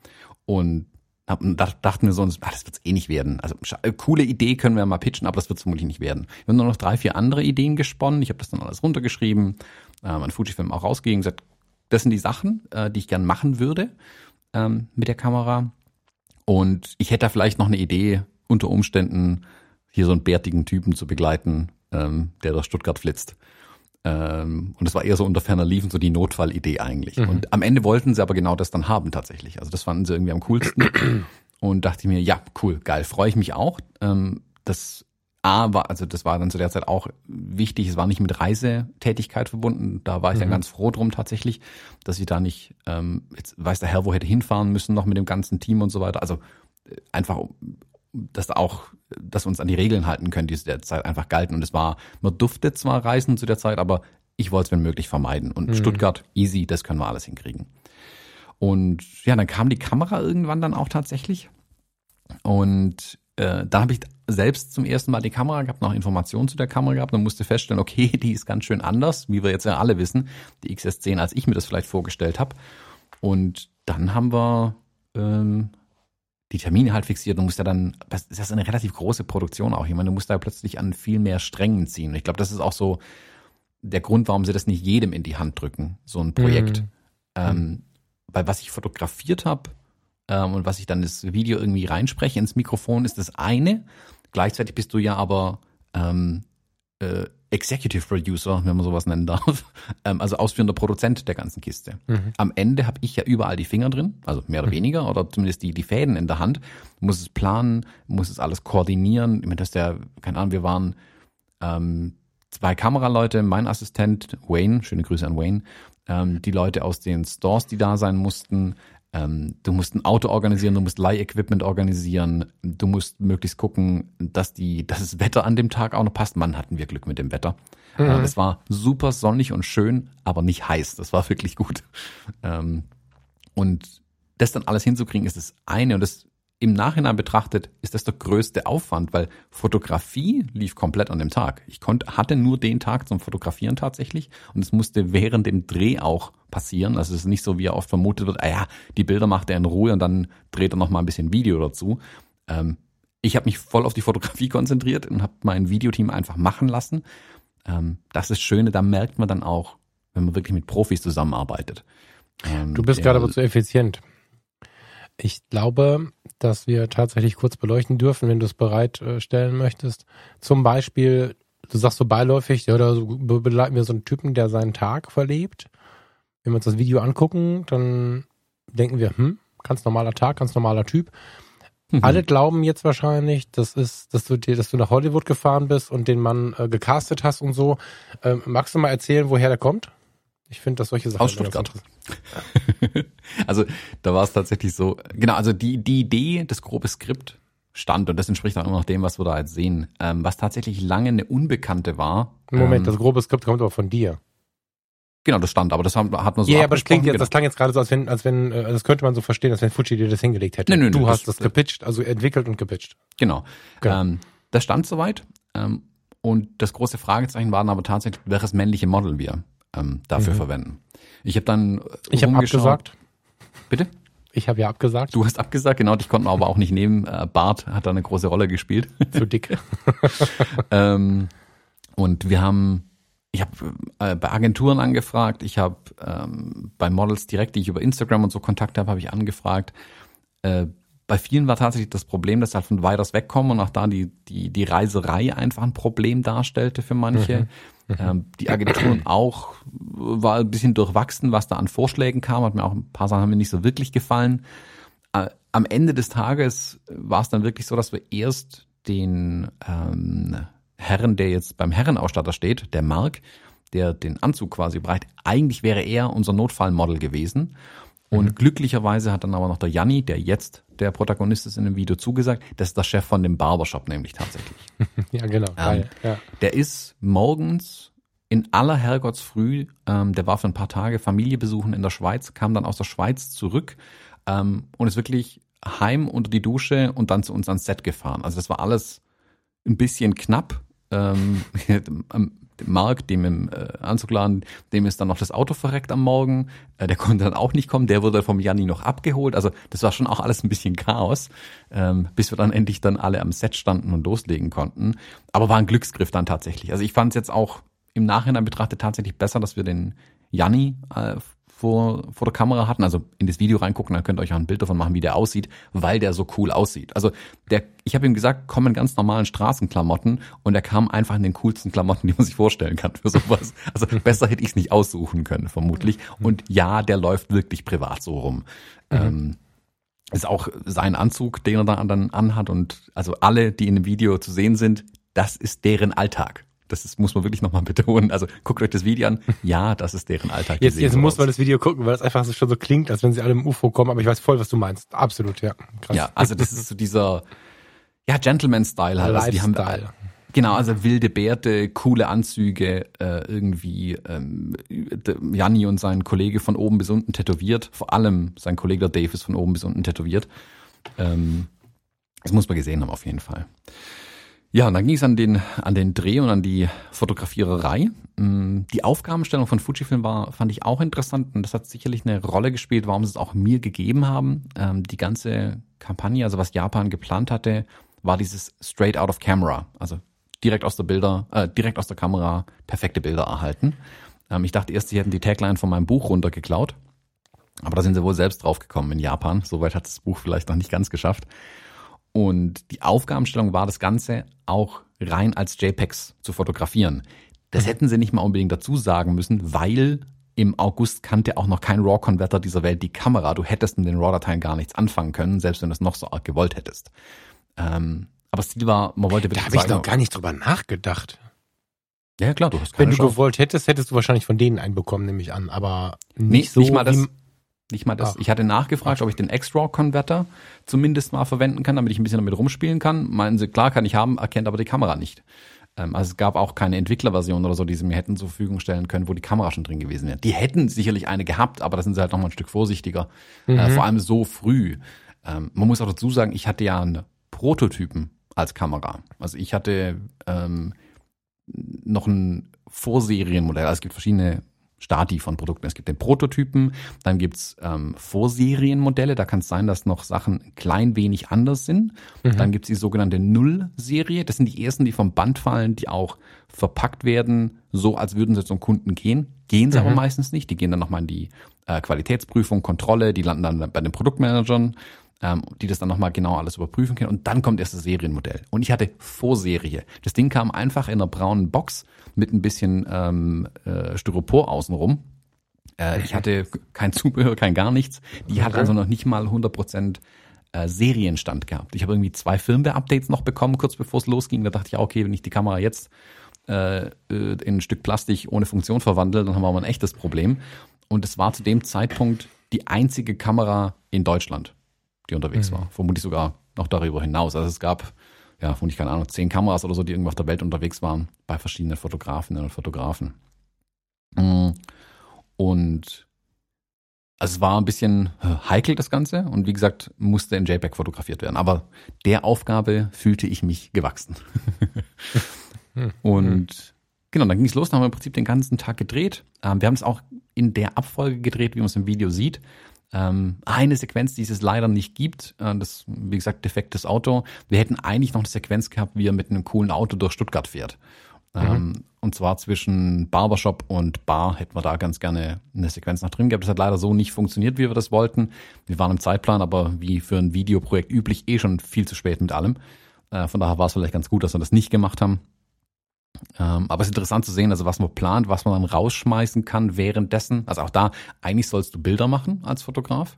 Und hab, dachten wir so, ah, das wird's eh nicht werden. Also äh, coole Idee können wir mal pitchen, aber das wird's vermutlich nicht werden. Wir haben nur noch drei, vier andere Ideen gesponnen. Ich habe das dann alles runtergeschrieben, ähm, an Fujifilm auch rausgegeben, gesagt, das sind die Sachen, äh, die ich gern machen würde ähm, mit der Kamera. Und ich hätte da vielleicht noch eine Idee, unter Umständen hier so einen bärtigen Typen zu begleiten, ähm, der durch Stuttgart flitzt. Ähm, und das war eher so unter ferner Liefen so die Notfallidee eigentlich. Mhm. Und am Ende wollten sie aber genau das dann haben tatsächlich. Also das fanden sie irgendwie am coolsten. und dachte ich mir, ja, cool, geil, freue ich mich auch. Ähm, das A war, also das war dann zu der Zeit auch wichtig, es war nicht mit Reisetätigkeit verbunden. Da war ich mhm. dann ganz froh drum tatsächlich, dass ich da nicht, ähm, jetzt weiß der Herr, wo hätte hinfahren müssen, noch mit dem ganzen Team und so weiter. Also äh, einfach, dass auch dass wir uns an die Regeln halten können, die zu der Zeit einfach galten. Und es war, man durfte zwar reisen zu der Zeit, aber ich wollte es wenn möglich vermeiden. Und mhm. Stuttgart, easy, das können wir alles hinkriegen. Und ja, dann kam die Kamera irgendwann dann auch tatsächlich. Und äh, da habe ich selbst zum ersten Mal die Kamera gehabt, noch Informationen zu der Kamera gehabt und musste feststellen, okay, die ist ganz schön anders, wie wir jetzt ja alle wissen, die XS10, als ich mir das vielleicht vorgestellt habe. Und dann haben wir ähm, die Termine halt fixiert. Du musst ja dann, das ist eine relativ große Produktion auch. Ich meine, du musst da plötzlich an viel mehr Strängen ziehen. Ich glaube, das ist auch so der Grund, warum sie das nicht jedem in die Hand drücken, so ein Projekt. Mhm. Ähm, weil was ich fotografiert habe ähm, und was ich dann das Video irgendwie reinspreche ins Mikrofon, ist das eine. Gleichzeitig bist du ja aber ähm, äh, Executive Producer, wenn man sowas nennen darf, ähm, also ausführender Produzent der ganzen Kiste. Mhm. Am Ende habe ich ja überall die Finger drin, also mehr oder mhm. weniger, oder zumindest die, die Fäden in der Hand, muss es planen, muss es alles koordinieren. Ich meine, das ist der, keine Ahnung, wir waren ähm, zwei Kameraleute, mein Assistent Wayne, schöne Grüße an Wayne, ähm, die Leute aus den Stores, die da sein mussten, ähm, du musst ein Auto organisieren, du musst Leih-Equipment organisieren, du musst möglichst gucken, dass die, dass das Wetter an dem Tag auch noch passt. Mann, hatten wir Glück mit dem Wetter. Mhm. Äh, es war super sonnig und schön, aber nicht heiß. Das war wirklich gut. Ähm, und das dann alles hinzukriegen, ist das eine. Und das im Nachhinein betrachtet ist das der größte Aufwand, weil Fotografie lief komplett an dem Tag. Ich konnte, hatte nur den Tag zum Fotografieren tatsächlich und es musste während dem Dreh auch passieren. Also es ist nicht so, wie er oft vermutet wird, ah ja, die Bilder macht er in Ruhe und dann dreht er noch mal ein bisschen Video dazu. Ähm, ich habe mich voll auf die Fotografie konzentriert und habe mein Videoteam einfach machen lassen. Ähm, das ist Schöne, da merkt man dann auch, wenn man wirklich mit Profis zusammenarbeitet. Ähm, du bist gerade aber zu effizient. Ich glaube, dass wir tatsächlich kurz beleuchten dürfen, wenn du es bereitstellen möchtest. Zum Beispiel, du sagst so beiläufig, ja, oder so begleiten wir so einen Typen, der seinen Tag verlebt. Wenn wir uns das Video angucken, dann denken wir, hm, ganz normaler Tag, ganz normaler Typ. Mhm. Alle glauben jetzt wahrscheinlich, das ist, dass du dir, dass du nach Hollywood gefahren bist und den Mann äh, gecastet hast und so. Ähm, magst du mal erzählen, woher der kommt? Ich finde, dass solche Sachen aus Stuttgart. also da war es tatsächlich so, genau, also die, die Idee, das grobe Skript stand und das entspricht auch immer noch dem, was wir da jetzt sehen. Ähm, was tatsächlich lange eine Unbekannte war. Moment, ähm, das grobe Skript kommt aber von dir. Genau, das stand, aber das hat, hat man so. Ja, yeah, aber das klingt jetzt, genau. das klang jetzt gerade so, als wenn, als wenn, äh, das könnte man so verstehen, als wenn Fuji dir das hingelegt hätte. Nee, nee, du nee, hast das, das gepitcht, also entwickelt und gepitcht. Genau. genau. Ähm, das stand soweit. Ähm, und das große Fragezeichen waren aber tatsächlich, welches männliche Model wir ähm, dafür mhm. verwenden. Ich habe dann Ich habe abgesagt. Bitte? Ich habe ja abgesagt. Du hast abgesagt, genau, dich konnten wir aber auch nicht nehmen. Äh, Bart hat da eine große Rolle gespielt. Zu dick. ähm, und wir haben, ich habe äh, bei Agenturen angefragt, ich habe ähm, bei Models direkt, die ich über Instagram und so Kontakt habe, habe ich angefragt. Äh, bei vielen war tatsächlich das Problem, dass sie halt von weiters wegkommen und auch da die, die, die Reiserei einfach ein Problem darstellte für manche. Mhm. Mhm. Ähm, die Agenturen auch war ein bisschen durchwachsen, was da an Vorschlägen kam. Hat mir auch ein paar Sachen haben mir nicht so wirklich gefallen. Äh, am Ende des Tages war es dann wirklich so, dass wir erst den ähm, Herren, der jetzt beim Herrenausstatter steht, der Mark, der den Anzug quasi breit, eigentlich wäre er unser Notfallmodel gewesen. Und mhm. glücklicherweise hat dann aber noch der Janni, der jetzt der Protagonist ist in dem Video, zugesagt. Das ist der Chef von dem Barbershop nämlich tatsächlich. ja, genau. Ähm, ja. Der ist morgens in aller Herrgottsfrüh, ähm, der war für ein paar Tage Familie besuchen in der Schweiz, kam dann aus der Schweiz zurück ähm, und ist wirklich heim unter die Dusche und dann zu uns ans Set gefahren. Also das war alles ein bisschen knapp. Ähm, Mark, dem im äh, Anzugladen, dem ist dann noch das Auto verreckt am Morgen. Äh, der konnte dann auch nicht kommen. Der wurde vom Janni noch abgeholt. Also das war schon auch alles ein bisschen Chaos, ähm, bis wir dann endlich dann alle am Set standen und loslegen konnten. Aber war ein Glücksgriff dann tatsächlich. Also ich fand es jetzt auch im Nachhinein betrachtet tatsächlich besser, dass wir den Janni äh, vor, vor der Kamera hatten. Also in das Video reingucken, dann könnt ihr euch auch ein Bild davon machen, wie der aussieht, weil der so cool aussieht. Also der, ich habe ihm gesagt, komm in ganz normalen Straßenklamotten und er kam einfach in den coolsten Klamotten, die man sich vorstellen kann für sowas. Also besser hätte ich es nicht aussuchen können, vermutlich. Und ja, der läuft wirklich privat so rum. Mhm. Ähm, ist auch sein Anzug, den er da dann anhat und also alle, die in dem Video zu sehen sind, das ist deren Alltag. Das ist, muss man wirklich nochmal betonen. Also guckt euch das Video an. Ja, das ist deren Alltag. Jetzt, jetzt muss man das Video gucken, weil es einfach so schon so klingt, als wenn sie alle im UFO kommen. Aber ich weiß voll, was du meinst. Absolut, ja. Krass. Ja, also das ist so dieser, ja, Gentleman-Style halt. Also die haben, genau, also wilde Bärte, coole Anzüge, äh, irgendwie ähm, Janni und sein Kollege von oben bis unten tätowiert. Vor allem sein Kollege Dave ist von oben bis unten tätowiert. Ähm, das muss man gesehen haben auf jeden Fall. Ja, und dann ging es an den, an den Dreh und an die Fotografiererei. Mm, die Aufgabenstellung von Fujifilm war, fand ich auch interessant und das hat sicherlich eine Rolle gespielt, warum sie es auch mir gegeben haben. Ähm, die ganze Kampagne, also was Japan geplant hatte, war dieses straight out of camera, also direkt aus der Bilder, äh, direkt aus der Kamera perfekte Bilder erhalten. Ähm, ich dachte erst, sie hätten die Tagline von meinem Buch runtergeklaut, aber da sind sie wohl selbst draufgekommen in Japan. Soweit hat das Buch vielleicht noch nicht ganz geschafft. Und die Aufgabenstellung war, das Ganze auch rein als JPEGs zu fotografieren. Das mhm. hätten sie nicht mal unbedingt dazu sagen müssen, weil im August kannte auch noch kein RAW-Converter dieser Welt die Kamera. Du hättest mit den RAW-Dateien gar nichts anfangen können, selbst wenn du es noch so arg gewollt hättest. Ähm, aber das Ziel war, man wollte bitte Da habe ich noch gar nicht drüber nachgedacht. Ja, klar, du hast keine Wenn du Chance. gewollt hättest, hättest du wahrscheinlich von denen einen bekommen, nehme ich an. Aber nicht nee, so nicht mal das, nicht mal das. Ach. Ich hatte nachgefragt, ob ich den X-RAW-Converter zumindest mal verwenden kann, damit ich ein bisschen damit rumspielen kann. Meinen sie, klar kann ich haben, erkennt aber die Kamera nicht. Ähm, also es gab auch keine Entwicklerversion oder so, die sie mir hätten zur Verfügung stellen können, wo die Kamera schon drin gewesen wäre. Die hätten sicherlich eine gehabt, aber da sind sie halt noch mal ein Stück vorsichtiger. Äh, mhm. Äh, vor allem so früh. Ähm, man muss auch dazu sagen, ich hatte ja einen Prototypen als Kamera. Also ich hatte ähm, noch ein Vorserienmodell. Also es gibt verschiedene Stati von Produkten. Es gibt den Prototypen, dann gibt's ähm, Vorserienmodelle, da kann es sein, dass noch Sachen ein klein wenig anders sind. Mhm. Dann gibt's die sogenannte Null-Serie, das sind die ersten, die vom Band fallen, die auch verpackt werden, so als würden sie zum Kunden gehen. Gehen sie mhm. aber meistens nicht, die gehen dann nochmal in die äh, Qualitätsprüfung, Kontrolle, die landen dann bei den Produktmanagern ähm, die das dann nochmal genau alles überprüfen können. Und dann kommt erst das Serienmodell. Und ich hatte Vorserie. Das Ding kam einfach in einer braunen Box mit ein bisschen ähm, äh, Styropor außenrum. Äh, ich hatte kein Zubehör, kein gar nichts. Die hat also noch nicht mal 100 Prozent äh, Serienstand gehabt. Ich habe irgendwie zwei Firmware-Updates noch bekommen, kurz bevor es losging. Da dachte ich, okay, wenn ich die Kamera jetzt äh, in ein Stück Plastik ohne Funktion verwandle, dann haben wir mal ein echtes Problem. Und es war zu dem Zeitpunkt die einzige Kamera in Deutschland die unterwegs mhm. war. Vermutlich sogar noch darüber hinaus. Also es gab, ja, vermutlich keine Ahnung, zehn Kameras oder so, die irgendwo auf der Welt unterwegs waren, bei verschiedenen Fotografinnen und Fotografen. Mhm. Und also es war ein bisschen äh, heikel, das Ganze. Und wie gesagt, musste in JPEG fotografiert werden. Aber der Aufgabe fühlte ich mich gewachsen. Hm. und genau, dann ging es los. Dann haben wir im Prinzip den ganzen Tag gedreht. Ähm, wir haben es auch in der Abfolge gedreht, wie man es im Video sieht. Ähm, eine Sequenz, die es leider nicht gibt, äh, das, wie gesagt, defektes Auto. Wir hätten eigentlich noch eine Sequenz gehabt, wie er mit einem coolen Auto durch Stuttgart fährt. Mhm. Ähm, und zwar zwischen Barbershop und Bar hätten wir da ganz gerne eine Sequenz noch drin gehabt. Das hat leider so nicht funktioniert, wie wir das wollten. Wir waren im Zeitplan, aber wie für ein Videoprojekt üblich eh schon viel zu spät mit allem. Äh, von daher war es vielleicht ganz gut, dass wir das nicht gemacht haben. Ähm, aber es ist interessant zu sehen, also was man plant, was man dann rausschmeißen kann währenddessen. Also auch da, eigentlich sollst du Bilder machen als Fotograf.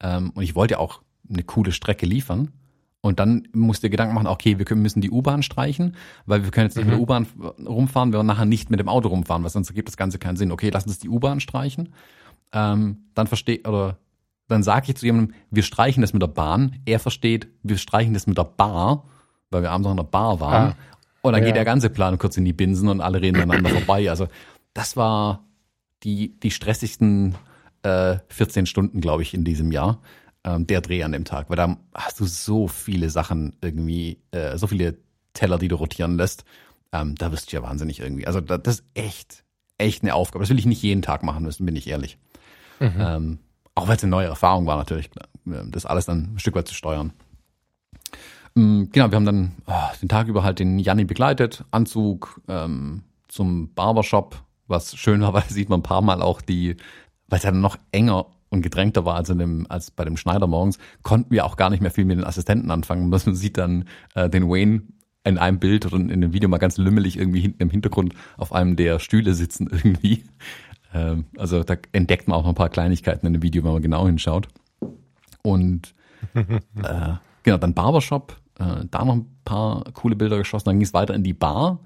Ähm, und ich wollte ja auch eine coole Strecke liefern. Und dann musst du dir Gedanken machen, okay, wir müssen die U-Bahn streichen, weil wir können jetzt nicht mhm. mit der U-Bahn rumfahren, wir nachher nicht mit dem Auto rumfahren, weil sonst ergibt das Ganze keinen Sinn. Okay, lass uns die U-Bahn streichen. Ähm, dann verstehe, oder dann sage ich zu jemandem, wir streichen das mit der Bahn. Er versteht, wir streichen das mit der Bar, weil wir abends noch in der Bar waren. Ah. Und dann ja. geht der ganze Plan kurz in die Binsen und alle reden aneinander vorbei. Also das war die, die stressigsten äh, 14 Stunden, glaube ich, in diesem Jahr. Ähm, der Dreh an dem Tag. Weil da hast du so viele Sachen irgendwie, äh, so viele Teller, die du rotieren lässt. Ähm, da wirst du ja wahnsinnig irgendwie. Also das ist echt, echt eine Aufgabe. Das will ich nicht jeden Tag machen müssen, bin ich ehrlich. Mhm. Ähm, auch weil es eine neue Erfahrung war natürlich, das alles dann ein Stück weit zu steuern. Mm, genau, wir haben dann oh, den Tag über halt den Janni begleitet, Anzug ähm, zum Barbershop, was schön war, weil sieht man ein paar Mal auch die, weil es ja noch enger und gedrängter war als, in dem, als bei dem Schneider morgens, konnten wir auch gar nicht mehr viel mit den Assistenten anfangen. Man sieht dann äh, den Wayne in einem Bild oder in dem Video mal ganz lümmelig irgendwie hinten im Hintergrund auf einem der Stühle sitzen irgendwie. Ähm, also da entdeckt man auch noch ein paar Kleinigkeiten in dem Video, wenn man genau hinschaut. Und äh, genau, dann Barbershop, äh, da noch ein paar coole Bilder geschossen. Dann ging es weiter in die Bar,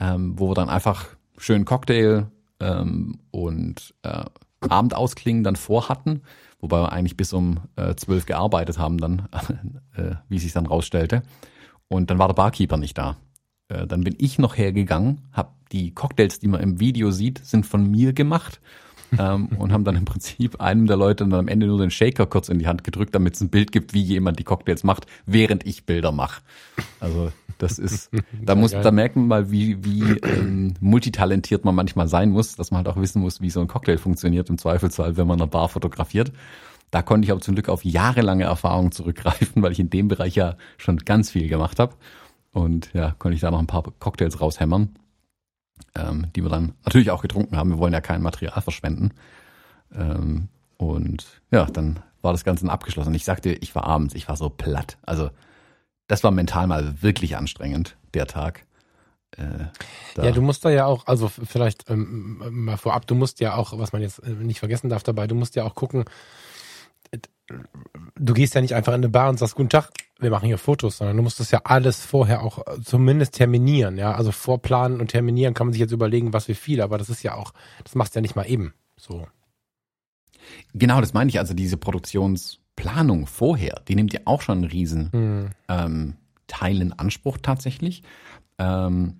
ähm, wo wir dann einfach schön Cocktail ähm, und äh, Abendauskling dann vorhatten, wobei wir eigentlich bis um äh, zwölf gearbeitet haben dann, äh, wie sich dann rausstellte. Und dann war der Barkeeper nicht da. Äh, dann bin ich noch hergegangen, habe die Cocktails, die man im Video sieht, sind von mir gemacht ähm, und haben dann im Prinzip einem der Leute dann am Ende nur den Shaker kurz in die Hand gedrückt, damit es ein Bild gibt, wie jemand die Cocktails macht, während ich Bilder mache. Also das ist, da muss, da merkt man mal, wie, wie ähm, multitalentiert man manchmal sein muss, dass man halt auch wissen muss, wie so ein Cocktail funktioniert im Zweifelsfall, wenn man eine Bar fotografiert. Da konnte ich aber zum Glück auf jahrelange Erfahrung zurückgreifen, weil ich in dem Bereich ja schon ganz viel gemacht habe. Und ja, konnte ich da noch ein paar Cocktails raushämmern ähm, die wir dann natürlich auch getrunken haben. Wir wollen ja kein Material verschwenden. Ähm, und ja, dann war das Ganze abgeschlossen. Ich sagte, ich war abends, ich war so platt. Also das war mental mal wirklich anstrengend, der Tag. Äh, ja, du musst da ja auch, also vielleicht ähm, mal vorab, du musst ja auch, was man jetzt äh, nicht vergessen darf dabei, du musst ja auch gucken, du gehst ja nicht einfach in eine Bar und sagst, guten Tag, wir machen hier Fotos, sondern du musst das ja alles vorher auch äh, zumindest terminieren, ja. Also vorplanen und terminieren kann man sich jetzt überlegen, was wie viel, aber das ist ja auch, das machst du ja nicht mal eben so. Genau, das meine ich. Also diese Produktionsplanung vorher, die nimmt ja auch schon einen riesen hm. ähm, Teil in Anspruch tatsächlich. Ähm,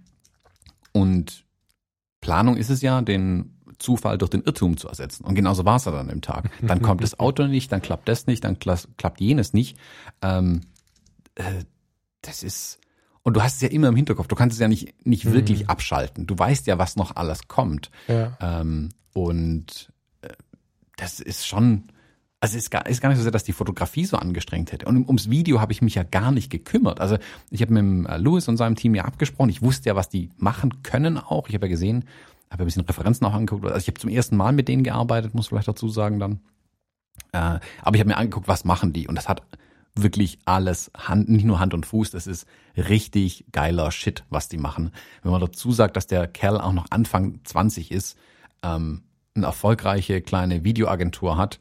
und Planung ist es ja, den Zufall durch den Irrtum zu ersetzen. Und genauso war es dann im Tag. Dann kommt das Auto nicht, dann klappt das nicht, dann klappt jenes nicht. Ähm, äh, das ist, und du hast es ja immer im Hinterkopf. Du kannst es ja nicht, nicht mhm. wirklich abschalten. Du weißt ja, was noch alles kommt. Ja. Ähm, und äh, das ist schon, also es ist gar, ist gar nicht so sehr, dass die Fotografie so angestrengt hätte. Und ums Video habe ich mich ja gar nicht gekümmert. Also ich habe mit äh, Louis und seinem Team ja abgesprochen. Ich wusste ja, was die machen können auch. Ich habe ja gesehen, habe ein bisschen Referenzen auch angeguckt. Also ich habe zum ersten Mal mit denen gearbeitet, muss vielleicht dazu sagen dann. Äh, aber ich habe mir angeguckt, was machen die. Und das hat wirklich alles Hand, nicht nur Hand und Fuß, das ist richtig geiler Shit, was die machen. Wenn man dazu sagt, dass der Kerl auch noch Anfang 20 ist, ähm, eine erfolgreiche kleine Videoagentur hat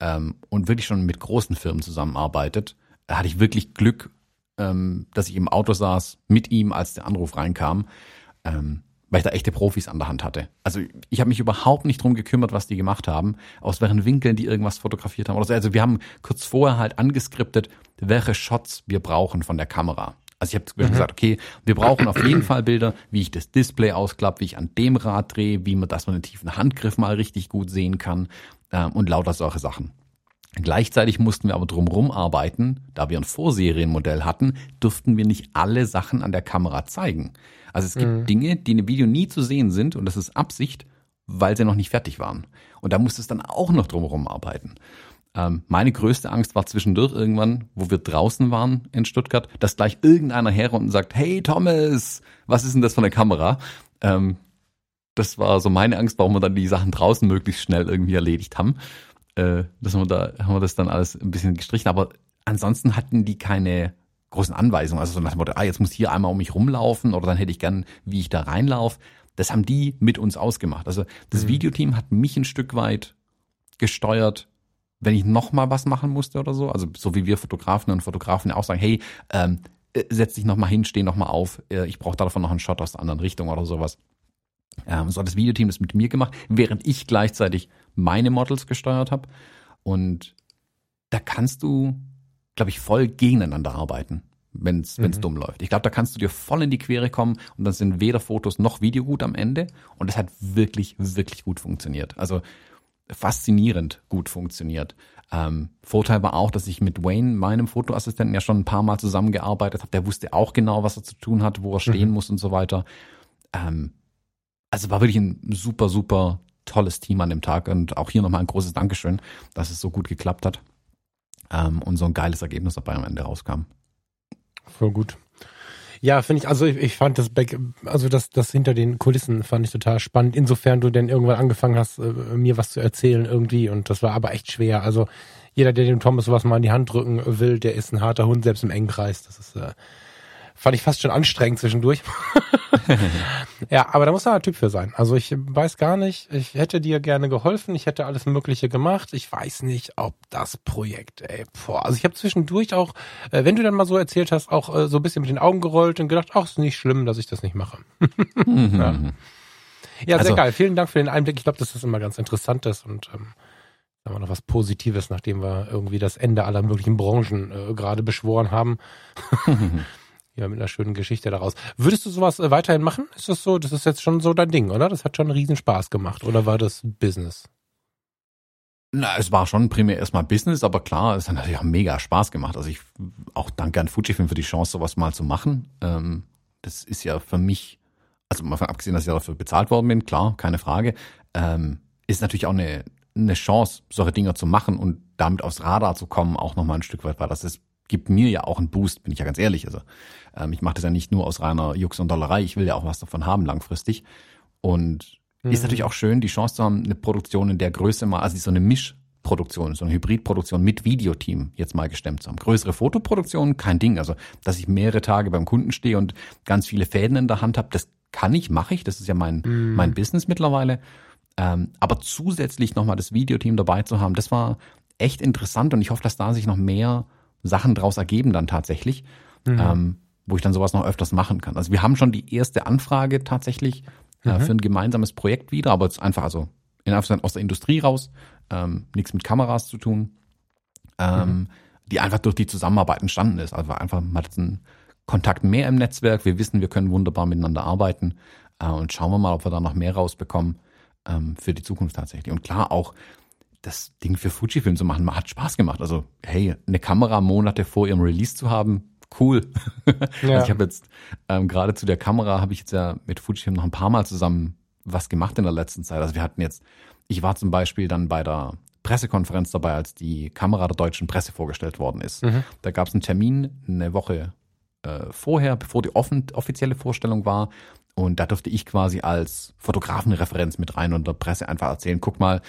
ähm, und wirklich schon mit großen Firmen zusammenarbeitet, da hatte ich wirklich Glück, ähm, dass ich im Auto saß mit ihm, als der Anruf reinkam. Ähm, weil ich da echte Profis an der Hand hatte. Also ich habe mich überhaupt nicht drum gekümmert, was die gemacht haben, aus welchen Winkeln die irgendwas fotografiert haben oder so. Also wir haben kurz vorher halt angeskriptet, welche Shots wir brauchen von der Kamera. Also ich habe mhm. gesagt, okay, wir brauchen auf jeden Fall Bilder, wie ich das Display ausklappe, wie ich an dem Rad drehe, wie man, dass man den tiefen Handgriff mal richtig gut sehen kann äh, und lauter solche Sachen. Gleichzeitig mussten wir aber drumherum arbeiten, da wir ein Vorserienmodell hatten, durften wir nicht alle Sachen an der Kamera zeigen. Also es gibt mhm. Dinge, die in dem Video nie zu sehen sind und das ist Absicht, weil sie noch nicht fertig waren. Und da musste es dann auch noch drumherum arbeiten. Ähm, meine größte Angst war zwischendurch irgendwann, wo wir draußen waren in Stuttgart, dass gleich irgendeiner herkommt und sagt, hey Thomas, was ist denn das für eine Kamera? Ähm, das war so meine Angst, warum wir dann die Sachen draußen möglichst schnell irgendwie erledigt haben. Äh, dass wir da haben wir das dann alles ein bisschen gestrichen, aber ansonsten hatten die keine großen Anweisungen. Also so nach dem Motto, ah, jetzt muss hier einmal um mich rumlaufen oder dann hätte ich gern, wie ich da reinlaufe. Das haben die mit uns ausgemacht. Also das mhm. Videoteam hat mich ein Stück weit gesteuert, wenn ich noch mal was machen musste oder so. Also so wie wir Fotografen und Fotografen auch sagen, hey, ähm, äh, setz dich noch mal hin, steh noch mal auf. Äh, ich brauche davon noch einen Shot aus der anderen Richtung oder sowas. Ähm, so hat das Videoteam das mit mir gemacht, während ich gleichzeitig meine Models gesteuert habe. Und da kannst du, glaube ich, voll gegeneinander arbeiten wenn es mhm. dumm läuft. Ich glaube, da kannst du dir voll in die Quere kommen und dann sind weder Fotos noch Video gut am Ende. Und das hat wirklich, wirklich gut funktioniert. Also faszinierend gut funktioniert. Ähm, Vorteil war auch, dass ich mit Wayne, meinem Fotoassistenten, ja schon ein paar Mal zusammengearbeitet habe. Der wusste auch genau, was er zu tun hat, wo er stehen mhm. muss und so weiter. Ähm, also war wirklich ein super, super tolles Team an dem Tag und auch hier nochmal ein großes Dankeschön, dass es so gut geklappt hat ähm, und so ein geiles Ergebnis dabei am Ende rauskam. Voll gut. Ja, finde ich, also ich, ich fand das Back, also das, das hinter den Kulissen fand ich total spannend, insofern du denn irgendwann angefangen hast, äh, mir was zu erzählen irgendwie und das war aber echt schwer. Also jeder, der dem Thomas sowas mal in die Hand drücken will, der ist ein harter Hund, selbst im Engkreis. Das ist, äh, fand ich fast schon anstrengend zwischendurch. ja, aber da muss er ein Typ für sein. Also ich weiß gar nicht, ich hätte dir gerne geholfen, ich hätte alles Mögliche gemacht. Ich weiß nicht, ob das Projekt, ey, boah. Also ich habe zwischendurch auch, äh, wenn du dann mal so erzählt hast, auch äh, so ein bisschen mit den Augen gerollt und gedacht, ach, ist nicht schlimm, dass ich das nicht mache. mhm. ja. ja, sehr also, geil. Vielen Dank für den Einblick. Ich glaube, das ist immer ganz interessant ist und ähm, haben wir noch was Positives, nachdem wir irgendwie das Ende aller möglichen Branchen äh, gerade beschworen haben. ja, mit einer schönen Geschichte daraus. Würdest du sowas äh, weiterhin machen? Ist das so? Das ist jetzt schon so dein Ding, oder? Das hat schon riesen Spaß gemacht. Oder war das Business? Na, es war schon primär erstmal Business, aber klar, es hat natürlich auch mega Spaß gemacht. Also ich auch danke an Fujifilm für die Chance, sowas mal zu machen. Ähm, das ist ja für mich, also mal von abgesehen, dass ich dafür bezahlt worden bin, klar, keine Frage, ähm, ist natürlich auch eine, eine Chance, solche Dinge zu machen und damit aufs Radar zu kommen, auch nochmal ein Stück weit weil Das ist gibt mir ja auch einen Boost, bin ich ja ganz ehrlich. Also ähm, ich mache das ja nicht nur aus reiner Jux und Dollerei, ich will ja auch was davon haben langfristig. Und mhm. ist natürlich auch schön, die Chance zu haben, eine Produktion in der Größe mal, also so eine Mischproduktion, so eine Hybridproduktion mit Videoteam jetzt mal gestemmt zu haben. Größere Fotoproduktion, kein Ding. Also, dass ich mehrere Tage beim Kunden stehe und ganz viele Fäden in der Hand habe, das kann ich, mache ich. Das ist ja mein, mhm. mein Business mittlerweile. Ähm, aber zusätzlich nochmal das Videoteam dabei zu haben, das war echt interessant und ich hoffe, dass da sich noch mehr Sachen draus ergeben dann tatsächlich, mhm. ähm, wo ich dann sowas noch öfters machen kann. Also wir haben schon die erste Anfrage tatsächlich äh, mhm. für ein gemeinsames Projekt wieder, aber jetzt einfach also in aus der Industrie raus, ähm, nichts mit Kameras zu tun, ähm, mhm. die einfach durch die Zusammenarbeit entstanden ist. Also einfach mal einen Kontakt mehr im Netzwerk. Wir wissen, wir können wunderbar miteinander arbeiten äh, und schauen wir mal, ob wir da noch mehr rausbekommen ähm, für die Zukunft tatsächlich. Und klar auch das Ding für Fujifilm zu machen, hat Spaß gemacht. Also, hey, eine Kamera Monate vor ihrem Release zu haben, cool. Ja. Also ich habe jetzt ähm, gerade zu der Kamera habe ich jetzt ja mit Fujifilm noch ein paar Mal zusammen was gemacht in der letzten Zeit. Also wir hatten jetzt, ich war zum Beispiel dann bei der Pressekonferenz dabei, als die Kamera der deutschen Presse vorgestellt worden ist. Mhm. Da gab es einen Termin eine Woche äh, vorher, bevor die offen, offizielle Vorstellung war. Und da durfte ich quasi als Fotografenreferenz mit rein und der Presse einfach erzählen, guck mal,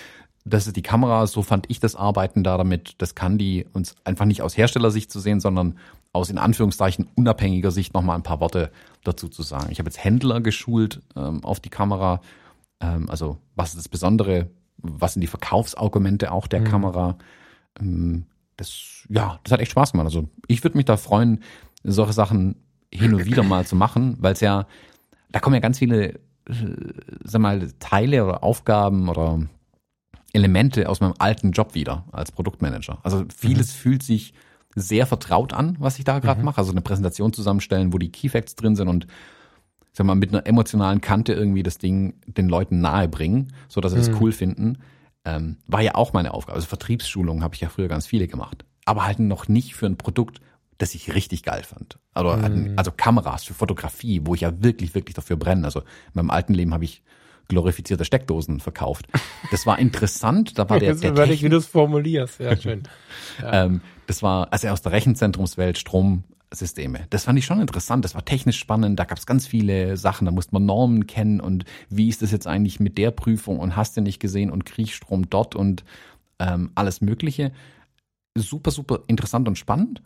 das ist die Kamera, so fand ich das Arbeiten da damit. Das kann die uns einfach nicht aus Herstellersicht zu sehen, sondern aus in Anführungszeichen unabhängiger Sicht nochmal ein paar Worte dazu zu sagen. Ich habe jetzt Händler geschult ähm, auf die Kamera. Ähm, also was ist das Besondere? Was sind die Verkaufsargumente auch der mhm. Kamera? Ähm, das, ja, das hat echt Spaß gemacht. Also ich würde mich da freuen, solche Sachen hin und wieder mal zu machen, weil es ja, da kommen ja ganz viele, äh, sag mal, Teile oder Aufgaben oder Elemente aus meinem alten Job wieder als Produktmanager. Also vieles mhm. fühlt sich sehr vertraut an, was ich da gerade mhm. mache. Also eine Präsentation zusammenstellen, wo die Keyfacts drin sind und sag mal mit einer emotionalen Kante irgendwie das Ding den Leuten nahe bringen, so dass sie es mhm. cool finden, ähm, war ja auch meine Aufgabe. Also Vertriebsschulungen habe ich ja früher ganz viele gemacht, aber halt noch nicht für ein Produkt, das ich richtig geil fand. Also, also Kameras für Fotografie, wo ich ja wirklich, wirklich dafür brenne. Also in meinem alten Leben habe ich glorifizierte Steckdosen verkauft. Das war interessant. Da war der, der überleg, wie Technik- du es formulierst. Ja, schön. ähm, das war also aus der Rechenzentrumswelt Stromsysteme. Das fand ich schon interessant. Das war technisch spannend. Da gab es ganz viele Sachen. Da musste man Normen kennen und wie ist das jetzt eigentlich mit der Prüfung und hast du nicht gesehen und Kriechstrom dort und ähm, alles Mögliche. Super, super interessant und spannend.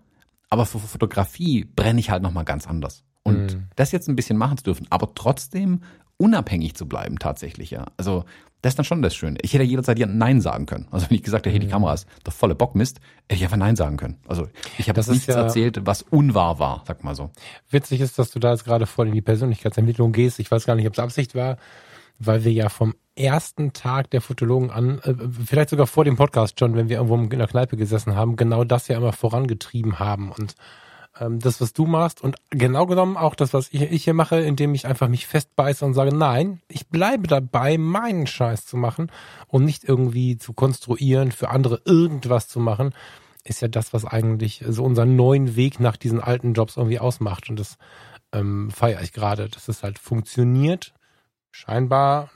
Aber für Fotografie brenne ich halt nochmal ganz anders. Und Mhm. das jetzt ein bisschen machen zu dürfen, aber trotzdem unabhängig zu bleiben tatsächlich, ja. Also das ist dann schon das Schöne. Ich hätte jederzeit ja Nein sagen können. Also wenn ich gesagt hätte, hey, die Mhm. Kamera ist der volle Bockmist, hätte ich einfach Nein sagen können. Also ich habe nichts ja- erzählt, was unwahr war, sag mal so. Witzig ist, dass du da jetzt gerade voll in die Persönlichkeitsentwicklung gehst. Ich weiß gar nicht, ob es Absicht war, weil wir ja vom ersten Tag der Fotologen an, äh, vielleicht sogar vor dem Podcast schon, wenn wir irgendwo in der Kneipe gesessen haben, genau das ja immer vorangetrieben haben. Und ähm, das, was du machst und genau genommen auch das, was ich, ich hier mache, indem ich einfach mich festbeiße und sage, nein, ich bleibe dabei, meinen Scheiß zu machen und nicht irgendwie zu konstruieren, für andere irgendwas zu machen, ist ja das, was eigentlich so unseren neuen Weg nach diesen alten Jobs irgendwie ausmacht. Und das ähm, feiere ich gerade, dass es halt funktioniert, scheinbar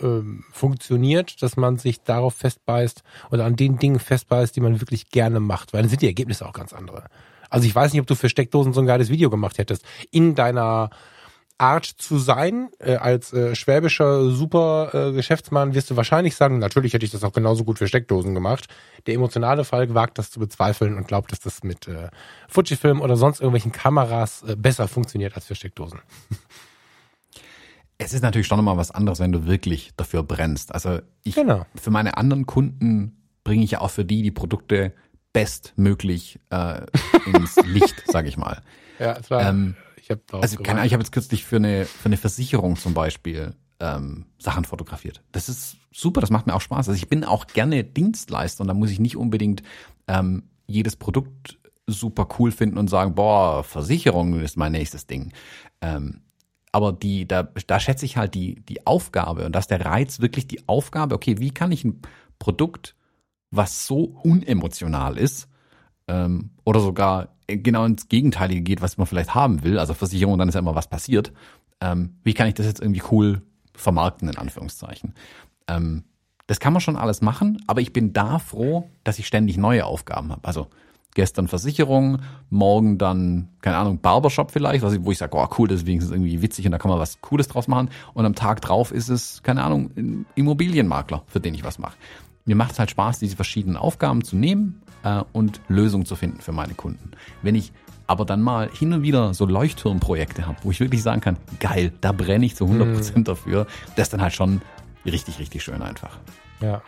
ähm, funktioniert, dass man sich darauf festbeißt oder an den Dingen festbeißt, die man wirklich gerne macht, weil dann sind die Ergebnisse auch ganz andere. Also ich weiß nicht, ob du für Steckdosen so ein geiles Video gemacht hättest. In deiner Art zu sein, äh, als äh, schwäbischer super äh, Geschäftsmann wirst du wahrscheinlich sagen, natürlich hätte ich das auch genauso gut für Steckdosen gemacht. Der emotionale Fall wagt das zu bezweifeln und glaubt, dass das mit äh, Fujifilm oder sonst irgendwelchen Kameras äh, besser funktioniert als für Steckdosen. Es ist natürlich schon nochmal was anderes, wenn du wirklich dafür brennst. Also ich, Genau. für meine anderen Kunden bringe ich ja auch für die die Produkte bestmöglich äh, ins Licht, sage ich mal. Ja, es war, Ähm, ich habe Also keine Ahnung, ich habe jetzt kürzlich für eine, für eine Versicherung zum Beispiel ähm, Sachen fotografiert. Das ist super, das macht mir auch Spaß. Also ich bin auch gerne Dienstleister und da muss ich nicht unbedingt ähm, jedes Produkt super cool finden und sagen, boah, Versicherung ist mein nächstes Ding. Ähm, aber die, da, da schätze ich halt die, die Aufgabe und da ist der Reiz wirklich die Aufgabe, okay, wie kann ich ein Produkt, was so unemotional ist, ähm, oder sogar genau ins Gegenteilige geht, was man vielleicht haben will, also Versicherung, dann ist ja immer was passiert. Ähm, wie kann ich das jetzt irgendwie cool vermarkten, in Anführungszeichen? Ähm, das kann man schon alles machen, aber ich bin da froh, dass ich ständig neue Aufgaben habe. Also gestern Versicherung, morgen dann, keine Ahnung, Barbershop vielleicht, wo ich sage, oh cool, das ist wenigstens irgendwie witzig und da kann man was Cooles draus machen. Und am Tag drauf ist es, keine Ahnung, ein Immobilienmakler, für den ich was mache. Mir macht es halt Spaß, diese verschiedenen Aufgaben zu nehmen äh, und Lösungen zu finden für meine Kunden. Wenn ich aber dann mal hin und wieder so Leuchtturmprojekte habe, wo ich wirklich sagen kann, geil, da brenne ich zu 100% dafür, das ist dann halt schon richtig, richtig schön einfach. Ja.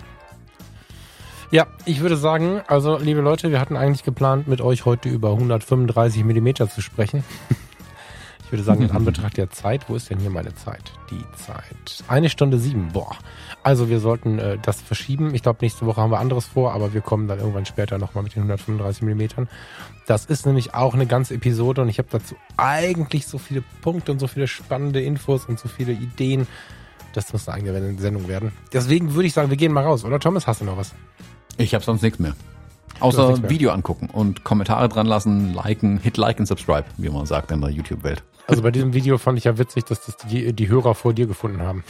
Ja, ich würde sagen, also liebe Leute, wir hatten eigentlich geplant, mit euch heute über 135 Millimeter zu sprechen. Ich würde sagen, in Anbetracht der Zeit, wo ist denn hier meine Zeit? Die Zeit. Eine Stunde sieben, boah. Also wir sollten äh, das verschieben. Ich glaube, nächste Woche haben wir anderes vor, aber wir kommen dann irgendwann später nochmal mit den 135 Millimetern. Das ist nämlich auch eine ganze Episode und ich habe dazu eigentlich so viele Punkte und so viele spannende Infos und so viele Ideen. Das muss eine eigene Sendung werden. Deswegen würde ich sagen, wir gehen mal raus, oder Thomas? Hast du noch was? Ich habe sonst nichts mehr. Außer. Video angucken und Kommentare dran lassen, liken, hit like und subscribe, wie man sagt in der YouTube-Welt. Also bei diesem Video fand ich ja witzig, dass das die, die Hörer vor dir gefunden haben.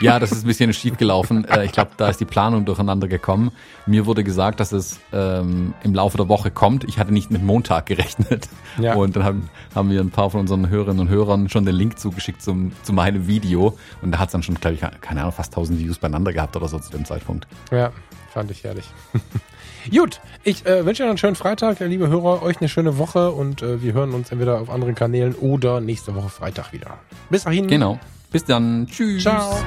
Ja, das ist ein bisschen schief gelaufen. Äh, ich glaube, da ist die Planung durcheinander gekommen. Mir wurde gesagt, dass es ähm, im Laufe der Woche kommt. Ich hatte nicht mit Montag gerechnet. Ja. Und dann haben, haben wir ein paar von unseren Hörerinnen und Hörern schon den Link zugeschickt zum, zu meinem Video. Und da hat es dann schon, glaube ich, keine Ahnung, fast 1000 Views beieinander gehabt oder so zu dem Zeitpunkt. Ja, fand ich herrlich. Gut, ich äh, wünsche euch einen schönen Freitag, liebe Hörer, euch eine schöne Woche und äh, wir hören uns entweder auf anderen Kanälen oder nächste Woche Freitag wieder. Bis dahin. Genau. Bis dann. Tschüss. Ciao.